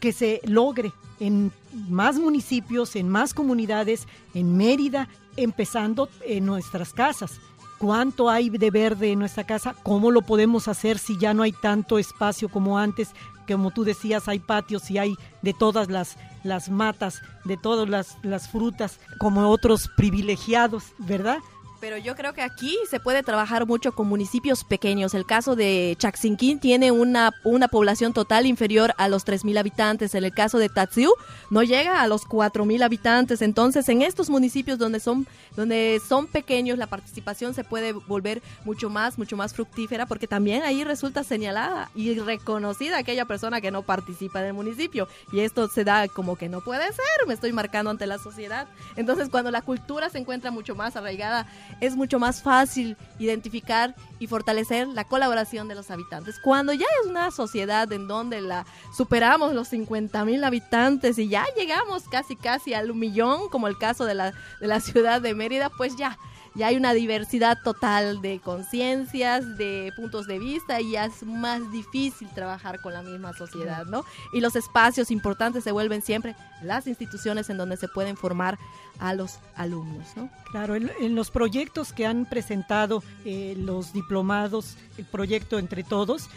que se logre en más municipios, en más comunidades, en Mérida, empezando en nuestras casas. ¿Cuánto hay de verde en nuestra casa? ¿Cómo lo podemos hacer si ya no hay tanto espacio como antes? Como tú decías, hay patios y hay de todas las, las matas, de todas las, las frutas, como otros privilegiados, ¿verdad? Pero yo creo que aquí se puede trabajar mucho con municipios pequeños. El caso de Chaxinquín tiene una, una población total inferior a los 3.000 habitantes. En el caso de Tatsiu no llega a los 4.000 habitantes. Entonces, en estos municipios donde son, donde son pequeños, la participación se puede volver mucho más, mucho más fructífera, porque también ahí resulta señalada y reconocida aquella persona que no participa en el municipio. Y esto se da como que no puede ser, me estoy marcando ante la sociedad. Entonces, cuando la cultura se encuentra mucho más arraigada, es mucho más fácil identificar y fortalecer la colaboración de los habitantes. Cuando ya es una sociedad en donde la superamos los 50 mil habitantes y ya llegamos casi casi al millón, como el caso de la, de la ciudad de Mérida, pues ya ya hay una diversidad total de conciencias, de puntos de vista y ya es más difícil trabajar con la misma sociedad, ¿no? Y los espacios importantes se vuelven siempre las instituciones en donde se pueden formar a los alumnos, ¿no? Claro, en, los proyectos que han presentado eh, los diplomados, el proyecto Entre Todos,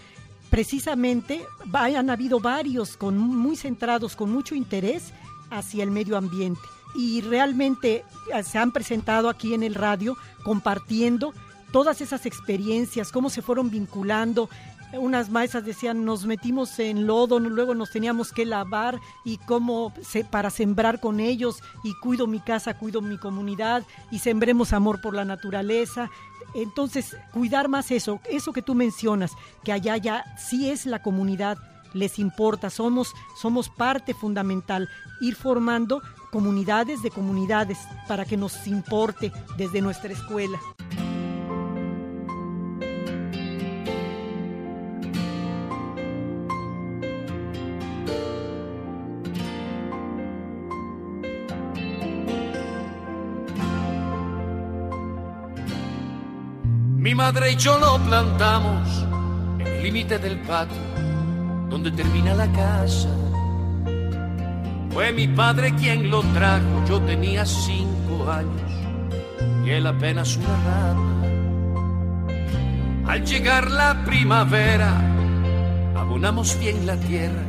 precisamente han habido varios con, muy centrados, con mucho interés hacia el medio ambiente y realmente eh, se han presentado aquí en el radio compartiendo todas esas experiencias, cómo se fueron vinculando. Unas maestras decían, nos metimos en lodo, luego nos teníamos que lavar y cómo se, para sembrar con ellos y cuido mi casa, cuido mi comunidad y sembremos amor por la naturaleza. Entonces, cuidar más eso, eso que tú mencionas, que allá ya sí es la comunidad, les importa, somos, somos parte fundamental, ir formando comunidades de comunidades para que nos importe desde nuestra escuela. Mi madre y yo lo plantamos en el límite del patio, donde termina la casa fue mi padre quien lo trajo, yo tenía cinco años y él apenas una rama. Al llegar la primavera, abonamos bien la tierra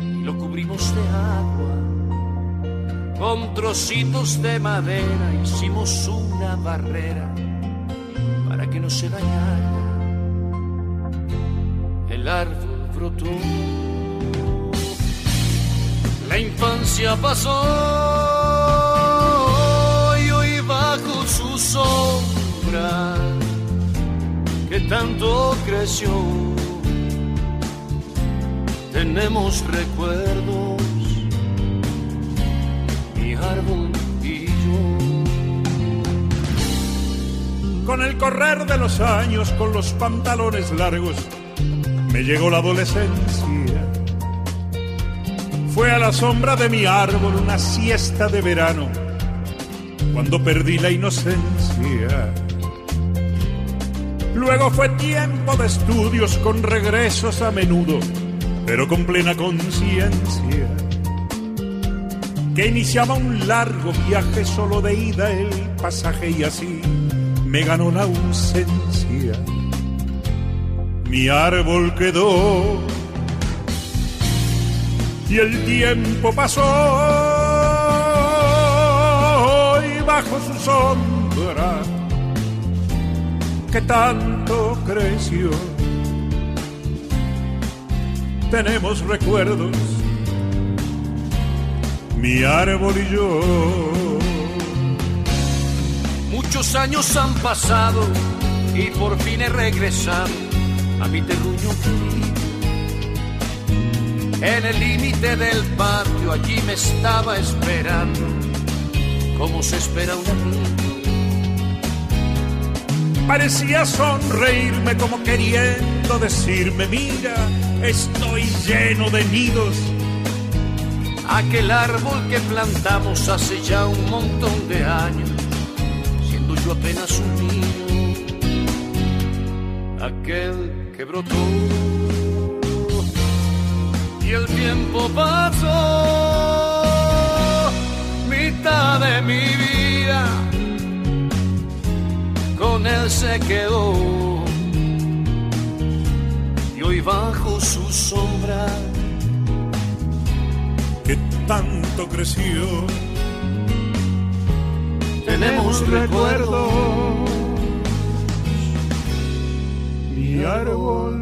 y lo cubrimos de agua. Con trocitos de madera hicimos una barrera para que no se dañara. El árbol brotó la infancia pasó y hoy bajo su sombra que tanto creció. Tenemos recuerdos, mi árbol y yo. Con el correr de los años, con los pantalones largos, me llegó la adolescencia fue a la sombra de mi árbol una siesta de verano, cuando perdí la inocencia. Luego fue tiempo de estudios con regresos a menudo, pero con plena conciencia. Que iniciaba un largo viaje solo de ida el pasaje y así me ganó la ausencia. Mi árbol quedó y el tiempo pasó. Y bajo su sombra que tanto creció. Tenemos recuerdos mi árbol y yo. Muchos años han pasado y por fin he regresado a mi terruño En el límite del patio allí me estaba esperando, como se espera un amigo. Parecía sonreírme como queriendo decirme, mira, estoy lleno de nidos. Aquel árbol que plantamos hace ya un montón de años, siendo yo apenas un niño. Aquel que brotó el tiempo pasó, mitad de mi vida con él se quedó. Y hoy bajo su sombra, que tanto creció, tenemos recuerdos. Mi árbol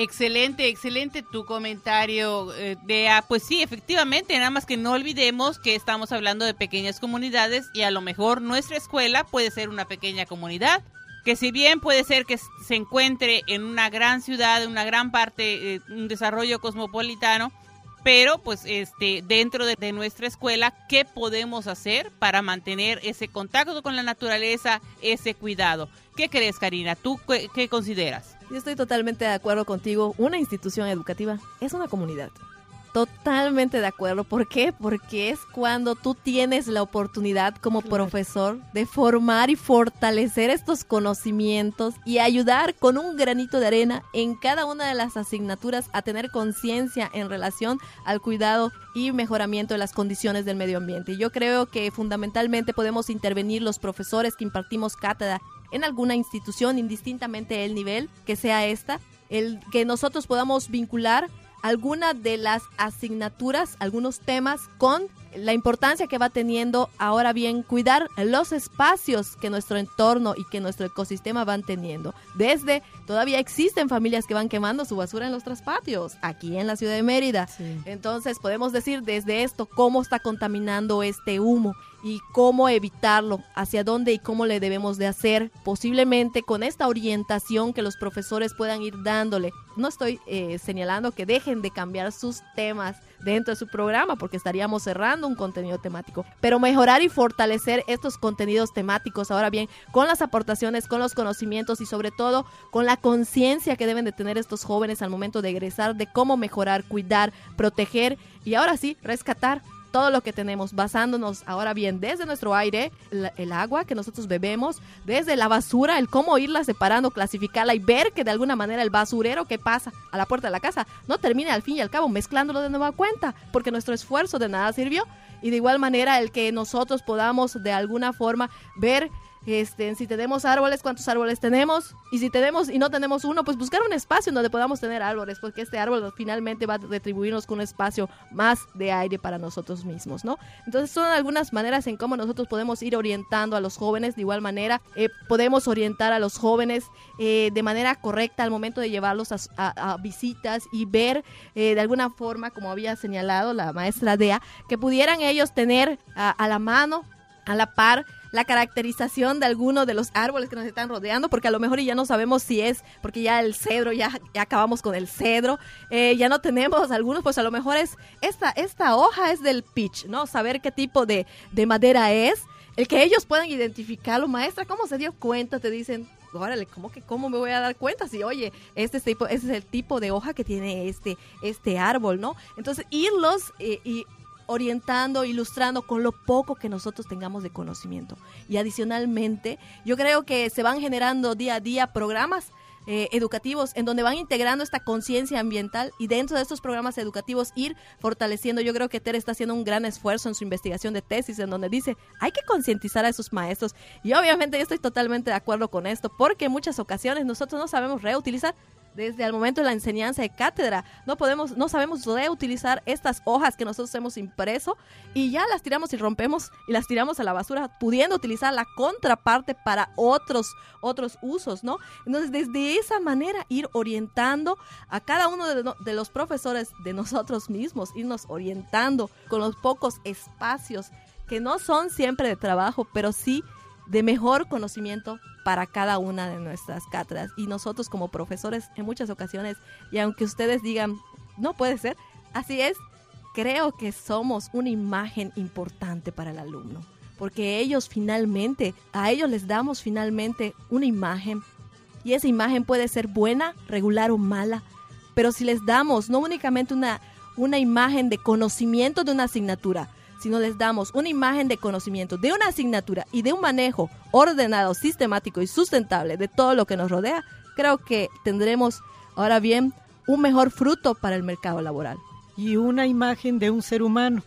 Excelente, excelente tu comentario, eh, Dea. Pues sí, efectivamente, nada más que no olvidemos que estamos hablando de pequeñas comunidades y a lo mejor nuestra escuela puede ser una pequeña comunidad, que si bien puede ser que se encuentre en una gran ciudad, en una gran parte, eh, un desarrollo cosmopolitano, pero pues este dentro de, de, nuestra escuela qué podemos hacer para mantener ese contacto con la naturaleza ese cuidado qué crees Karina tú qué, qué consideras yo estoy totalmente de acuerdo contigo. Una institución educativa es una comunidad. Totalmente de acuerdo. ¿Por qué? Porque es cuando tú tienes la oportunidad como profesor de formar y fortalecer estos conocimientos y ayudar con un granito de arena en cada una de las asignaturas a tener conciencia en relación al cuidado y mejoramiento de las condiciones del medio ambiente. Yo creo que fundamentalmente podemos intervenir los profesores que impartimos cátedra en alguna institución, indistintamente el nivel que sea esta, el que nosotros podamos vincular alguna de las asignaturas, algunos temas con la importancia que va teniendo ahora bien cuidar los espacios que nuestro entorno y que nuestro ecosistema van teniendo. Desde todavía existen familias que van quemando su basura en los traspatios aquí en la ciudad de Mérida. Sí. Entonces podemos decir desde esto cómo está contaminando este humo y cómo evitarlo, hacia dónde y cómo le debemos de hacer, posiblemente con esta orientación que los profesores puedan ir dándole. No estoy eh, señalando que dejen de cambiar sus temas dentro de su programa porque estaríamos cerrando un contenido temático, pero mejorar y fortalecer estos contenidos temáticos, ahora bien, con las aportaciones, con los conocimientos y sobre todo con la conciencia que deben de tener estos jóvenes al momento de egresar de cómo mejorar, cuidar, proteger y ahora sí, rescatar todo lo que tenemos, basándonos ahora bien desde nuestro aire, el, el, agua que nosotros bebemos, desde la basura, el cómo irla separando, clasificarla y ver que de alguna manera el basurero que pasa a la puerta de la casa no termine al fin y al cabo mezclándolo de nueva cuenta, porque nuestro esfuerzo de nada sirvió. Y de igual manera el que nosotros podamos de alguna forma ver este, si tenemos árboles, cuántos árboles tenemos. Y si tenemos y no tenemos uno, pues buscar un espacio donde podamos tener árboles, porque este árbol finalmente va a retribuirnos con un espacio más de aire para nosotros mismos, ¿no? Entonces son algunas maneras en cómo nosotros podemos ir orientando a los jóvenes. De igual manera, eh, podemos orientar a los jóvenes eh, de manera correcta al momento de llevarlos a, visitas y ver eh, de alguna forma, como había señalado la maestra Dea, que pudieran ellos tener a la mano, a la par, la caracterización de alguno de los árboles que nos están rodeando, porque a lo mejor ya no sabemos si es, porque ya el cedro, ya, ya acabamos con el cedro, eh, ya no tenemos algunos, pues a lo mejor es, esta, esta hoja es del pitch, ¿no? Saber qué tipo de, de madera es, el que ellos puedan identificarlo, maestra, ¿cómo se dio cuenta? Te dicen, órale, ¿cómo que cómo me voy a dar cuenta si, oye, este tipo, ese es el tipo de hoja que tiene este, este árbol, ¿no? Entonces, irlos eh, orientando, ilustrando con lo poco que nosotros tengamos de conocimiento. Y adicionalmente, yo creo que se van generando día a día programas eh, educativos en donde van integrando esta conciencia ambiental y dentro de estos programas educativos ir fortaleciendo. Yo creo que Tere está haciendo un gran esfuerzo en su investigación de tesis en donde dice hay que concientizar a esos maestros y obviamente yo estoy totalmente de acuerdo con esto porque en muchas ocasiones nosotros no sabemos reutilizar desde el momento de la enseñanza de cátedra. No podemos, no sabemos reutilizar estas hojas que nosotros hemos impreso y ya las tiramos y rompemos y las tiramos a la basura, pudiendo utilizar la contraparte para otros, otros usos, ¿no? Entonces, desde esa manera, ir orientando a cada uno de, de los profesores de nosotros mismos, irnos orientando con los pocos espacios que no son siempre de trabajo, pero sí de mejor conocimiento para cada una de nuestras cátedras. Y nosotros como profesores en muchas ocasiones, y aunque ustedes digan, no puede ser, así es, creo que somos una imagen importante para el alumno. Porque ellos finalmente, a ellos les damos finalmente una imagen. Y esa imagen puede ser buena, regular o mala. Pero si les damos no únicamente una, una imagen de conocimiento de una asignatura, no les damos una imagen de conocimiento de una asignatura y de un manejo ordenado, sistemático y sustentable de todo lo que nos rodea, creo que tendremos ahora bien un mejor fruto para el mercado laboral. Y una imagen de un ser humano,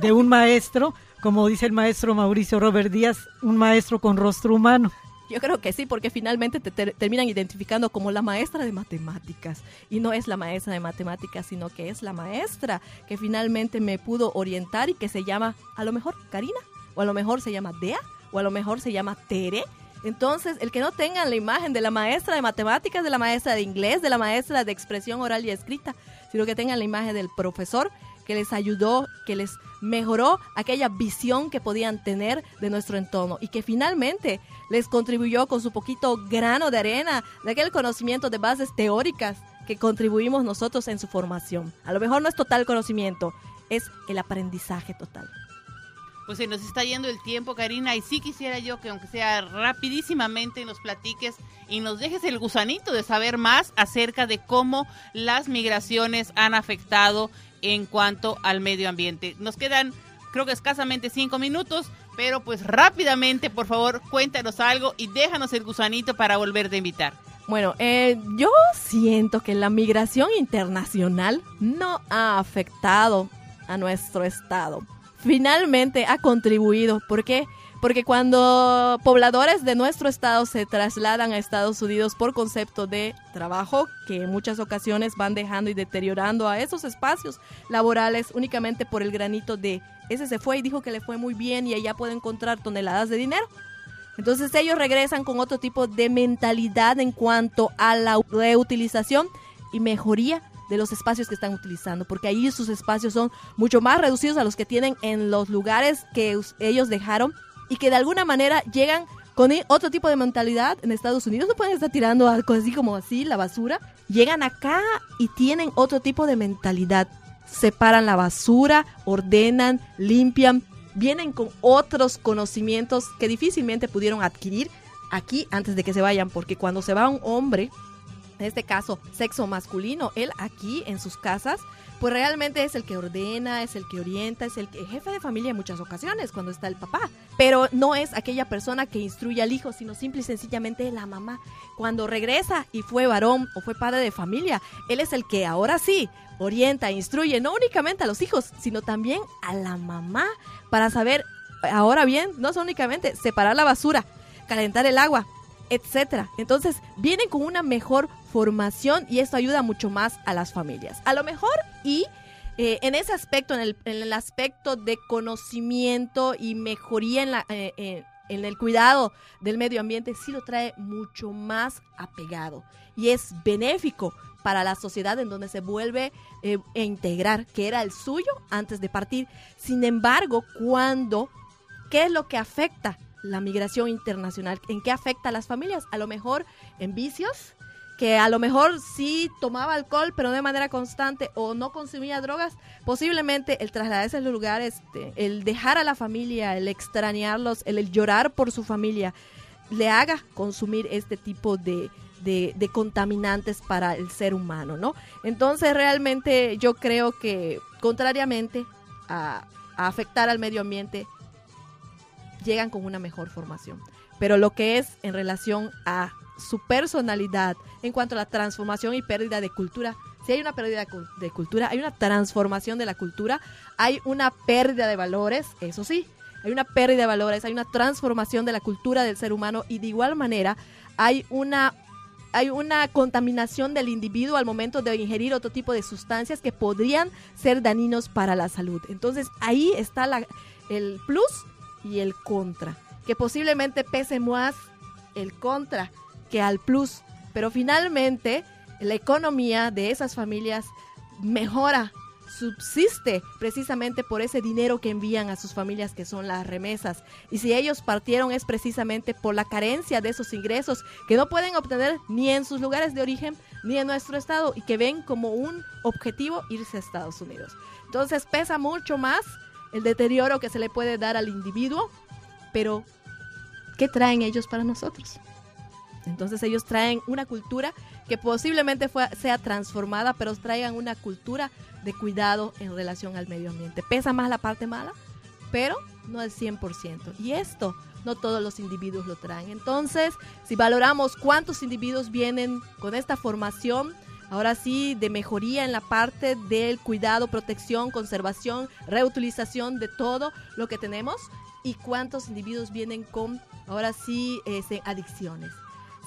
de un maestro, como dice el maestro Mauricio Robert Díaz, un maestro con rostro humano. Yo creo que sí, porque finalmente te, terminan identificando como la maestra de matemáticas. Y no es la maestra de matemáticas, sino que es la maestra que finalmente me pudo orientar y que se llama, a lo mejor, Karina, o a lo mejor se llama Dea, o a lo mejor se llama Tere. Entonces, el que no tengan la imagen de la maestra de matemáticas, de la maestra de inglés, de la maestra de expresión oral y escrita, sino que tengan la imagen del profesor que les ayudó, que les mejoró aquella visión que podían tener de nuestro entorno y que finalmente les contribuyó con su poquito grano de arena de aquel conocimiento de bases teóricas que contribuimos nosotros en su formación. A lo mejor no es total conocimiento, es el aprendizaje total. Pues se nos está yendo el tiempo, Karina, y sí quisiera yo que aunque sea rapidísimamente nos platiques y nos dejes el gusanito de saber más acerca de cómo las migraciones han afectado en cuanto al medio ambiente. Nos quedan, creo que escasamente cinco minutos, pero pues rápidamente, por favor, cuéntanos algo y déjanos el gusanito para volver a invitar. Bueno, eh, yo siento que la migración internacional no ha afectado a nuestro estado. Finalmente ha contribuido. ¿Por qué? Porque cuando pobladores de nuestro estado se trasladan a Estados Unidos por concepto de trabajo, que en muchas ocasiones van dejando y deteriorando a esos espacios laborales únicamente por el granito de ese se fue y dijo que le fue muy bien y allá puede encontrar toneladas de dinero. Entonces ellos regresan con otro tipo de mentalidad en cuanto a la reutilización y mejoría de los espacios que están utilizando, porque ahí sus espacios son mucho más reducidos a los que tienen en los lugares que ellos dejaron y que de alguna manera llegan con otro tipo de mentalidad en Estados Unidos. No pueden estar tirando algo así como así la basura. Llegan acá y tienen otro tipo de mentalidad. Separan la basura ordenan limpian vienen con otros conocimientos que difícilmente pudieron adquirir aquí antes de que se vayan porque cuando se va un hombre en este caso sexo masculino él aquí en sus casas pues realmente es el que ordena, es el que orienta, es el, jefe de familia en muchas ocasiones cuando está el papá. Pero no es aquella persona que instruye al hijo, sino simple y sencillamente la mamá. Cuando regresa y fue varón o fue padre de familia, él es el que ahora sí orienta, instruye, no únicamente a los hijos, sino también a la mamá para saber, ahora bien, no son únicamente separar la basura, calentar el agua, etcétera. Entonces, vienen con una mejor formación y esto ayuda mucho más a las familias. A lo mejor y eh, en ese aspecto, en el, aspecto de conocimiento y mejoría en, la, eh, eh, en el cuidado del medio ambiente, sí lo trae mucho más apegado y es benéfico para la sociedad en donde se vuelve a integrar, que era el suyo antes de partir. Sin embargo, cuando, ¿qué es lo que afecta la migración internacional? ¿En qué afecta a las familias? A lo mejor en vicios, que a lo mejor sí tomaba alcohol, pero de manera constante, o no consumía drogas, posiblemente el trasladarse a los lugares, este, el dejar a la familia, el extrañarlos, el, llorar por su familia, le haga consumir este tipo de, de, contaminantes para el ser humano, ¿no? Entonces realmente yo creo que contrariamente a, a afectar al medio ambiente, llegan con una mejor formación. Pero lo que es en relación a su personalidad en cuanto a la transformación y pérdida de cultura. Si hay una pérdida de cultura, hay una transformación de la cultura, hay una pérdida de valores, eso sí, hay una pérdida de valores, hay una transformación de la cultura del ser humano y de igual manera hay una hay una contaminación del individuo al momento de ingerir otro tipo de sustancias que podrían ser dañinos para la salud. Entonces ahí está la, el plus y el contra, que posiblemente pese más el contra que al plus, pero finalmente la economía de esas familias mejora subsiste precisamente por ese dinero que envían a sus familias que son las remesas. Y si ellos partieron es precisamente por la carencia de esos ingresos que no pueden obtener ni en sus lugares de origen ni en nuestro estado y que ven como un objetivo irse a Estados Unidos. Entonces pesa mucho más el deterioro que se le puede dar al individuo, pero ¿qué traen ellos para nosotros? Entonces ellos traen una cultura que posiblemente sea transformada, pero traigan una cultura de cuidado en relación al medio ambiente. Pesa más la parte mala, pero no al 100%. Y esto no todos los individuos lo traen. Entonces, si valoramos cuántos individuos vienen con esta formación, ahora sí, de mejoría en la parte del cuidado, protección, conservación, reutilización de todo lo que tenemos, y cuántos individuos vienen con, ahora sí, este, adicciones.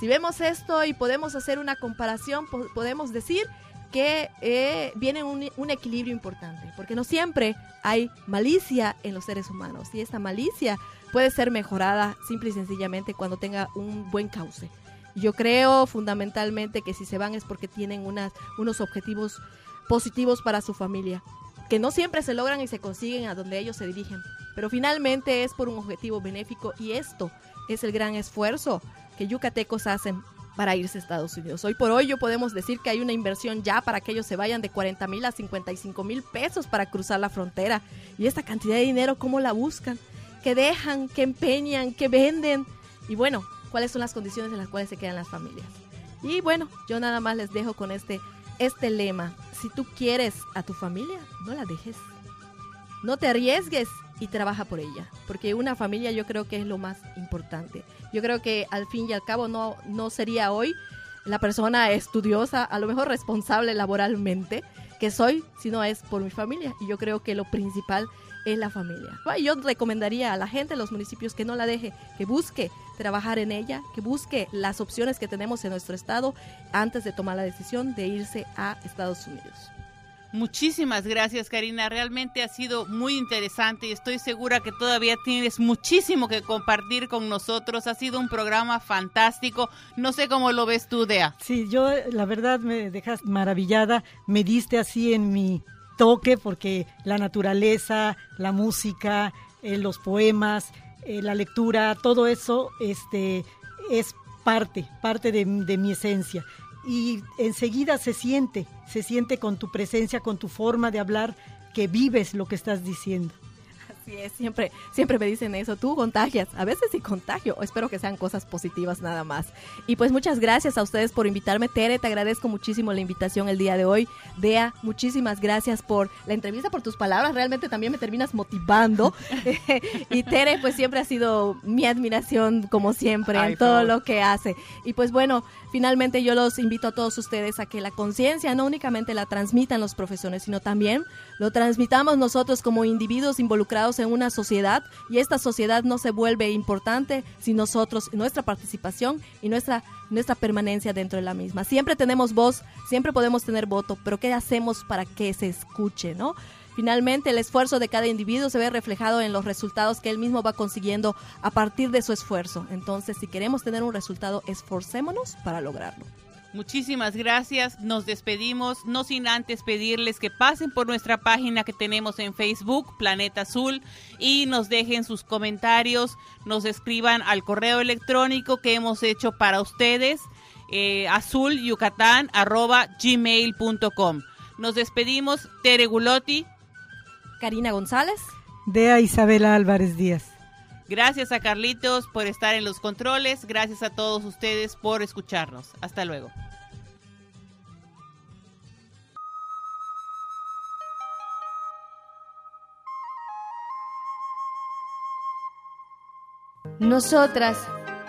Si vemos esto y podemos hacer una comparación, podemos decir que eh, viene un, equilibrio importante, porque no siempre hay malicia en los seres humanos y esta malicia puede ser mejorada simple y sencillamente cuando tenga un buen cauce. Yo creo fundamentalmente que si se van es porque tienen unos objetivos positivos para su familia, que no siempre se logran y se consiguen a donde ellos se dirigen, pero finalmente es por un objetivo benéfico y esto es el gran esfuerzo que yucatecos hacen para irse a Estados Unidos. Hoy por hoy yo podemos decir que hay una inversión ya para que ellos se vayan de 40 mil a 55 mil pesos para cruzar la frontera. Y esta cantidad de dinero, ¿cómo la buscan? ¿Qué dejan? ¿Qué empeñan? ¿Qué venden? Y bueno, ¿cuáles son las condiciones en las cuales se quedan las familias? Y bueno, yo nada más les dejo con este, este lema. Si tú quieres a tu familia, no la dejes. No te arriesgues y trabaja por ella, porque una familia yo creo que es lo más importante. Yo creo que al fin y al cabo no, no sería hoy la persona estudiosa, a lo mejor responsable laboralmente, que soy, sino es por mi familia. Y yo creo que lo principal es la familia. Yo recomendaría a la gente de los municipios que no la deje, que busque trabajar en ella, que busque las opciones que tenemos en nuestro estado antes de tomar la decisión de irse a Estados Unidos. Muchísimas gracias, Karina. Realmente ha sido muy interesante y estoy segura que todavía tienes muchísimo que compartir con nosotros. Ha sido un programa fantástico. No sé cómo lo ves tú, Dea. Sí, yo la verdad me dejas maravillada. Me diste así en mi toque porque la naturaleza, la música, eh, los poemas, eh, la lectura, todo eso este, es parte, parte de mi esencia y enseguida se siente, se siente con tu presencia, con tu forma de hablar, que vives lo que estás diciendo. Así es, siempre, siempre me dicen eso, tú contagias, a veces sí contagio, espero que sean cosas positivas nada más. Y pues muchas gracias a ustedes por invitarme, Tere, te agradezco muchísimo la invitación el día de hoy. Dea, muchísimas gracias por la entrevista, por tus palabras, realmente también me terminas motivando. y Tere, pues siempre ha sido mi admiración, como siempre, en todo lo que hace. Y pues bueno, finalmente yo los invito a todos ustedes a que la conciencia no únicamente la transmitan los profesores, sino también lo transmitamos nosotros como individuos involucrados en una sociedad y esta sociedad no se vuelve importante sin nosotros, nuestra participación y nuestra, nuestra permanencia dentro de la misma. Siempre tenemos voz, siempre podemos tener voto, pero ¿qué hacemos para que se escuche, no? Finalmente, el esfuerzo de cada individuo se ve reflejado en los resultados que él mismo va consiguiendo a partir de su esfuerzo. Entonces, si queremos tener un resultado, esforcémonos para lograrlo. Muchísimas gracias. Nos despedimos, no sin antes pedirles que pasen por nuestra página que tenemos en Facebook, Planeta Azul, y nos dejen sus comentarios, nos escriban al correo electrónico que hemos hecho para ustedes, eh, azulyucatán.gmail.com. Nos despedimos, Tere Gulotti. Karina González. Dea Isabela Álvarez Díaz. Gracias a Carlitos por estar en los controles. Gracias a todos ustedes por escucharnos. Hasta luego. Nosotras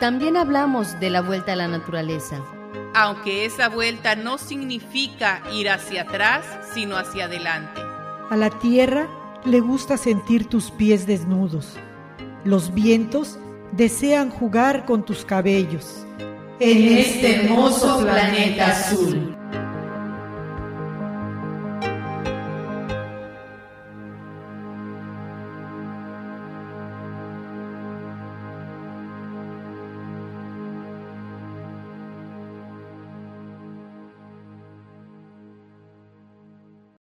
también hablamos de la vuelta a la naturaleza. Aunque esa vuelta no significa ir hacia atrás, sino hacia adelante. A la tierra le gusta sentir tus pies desnudos. Los vientos desean jugar con tus cabellos. en este hermoso planeta azul.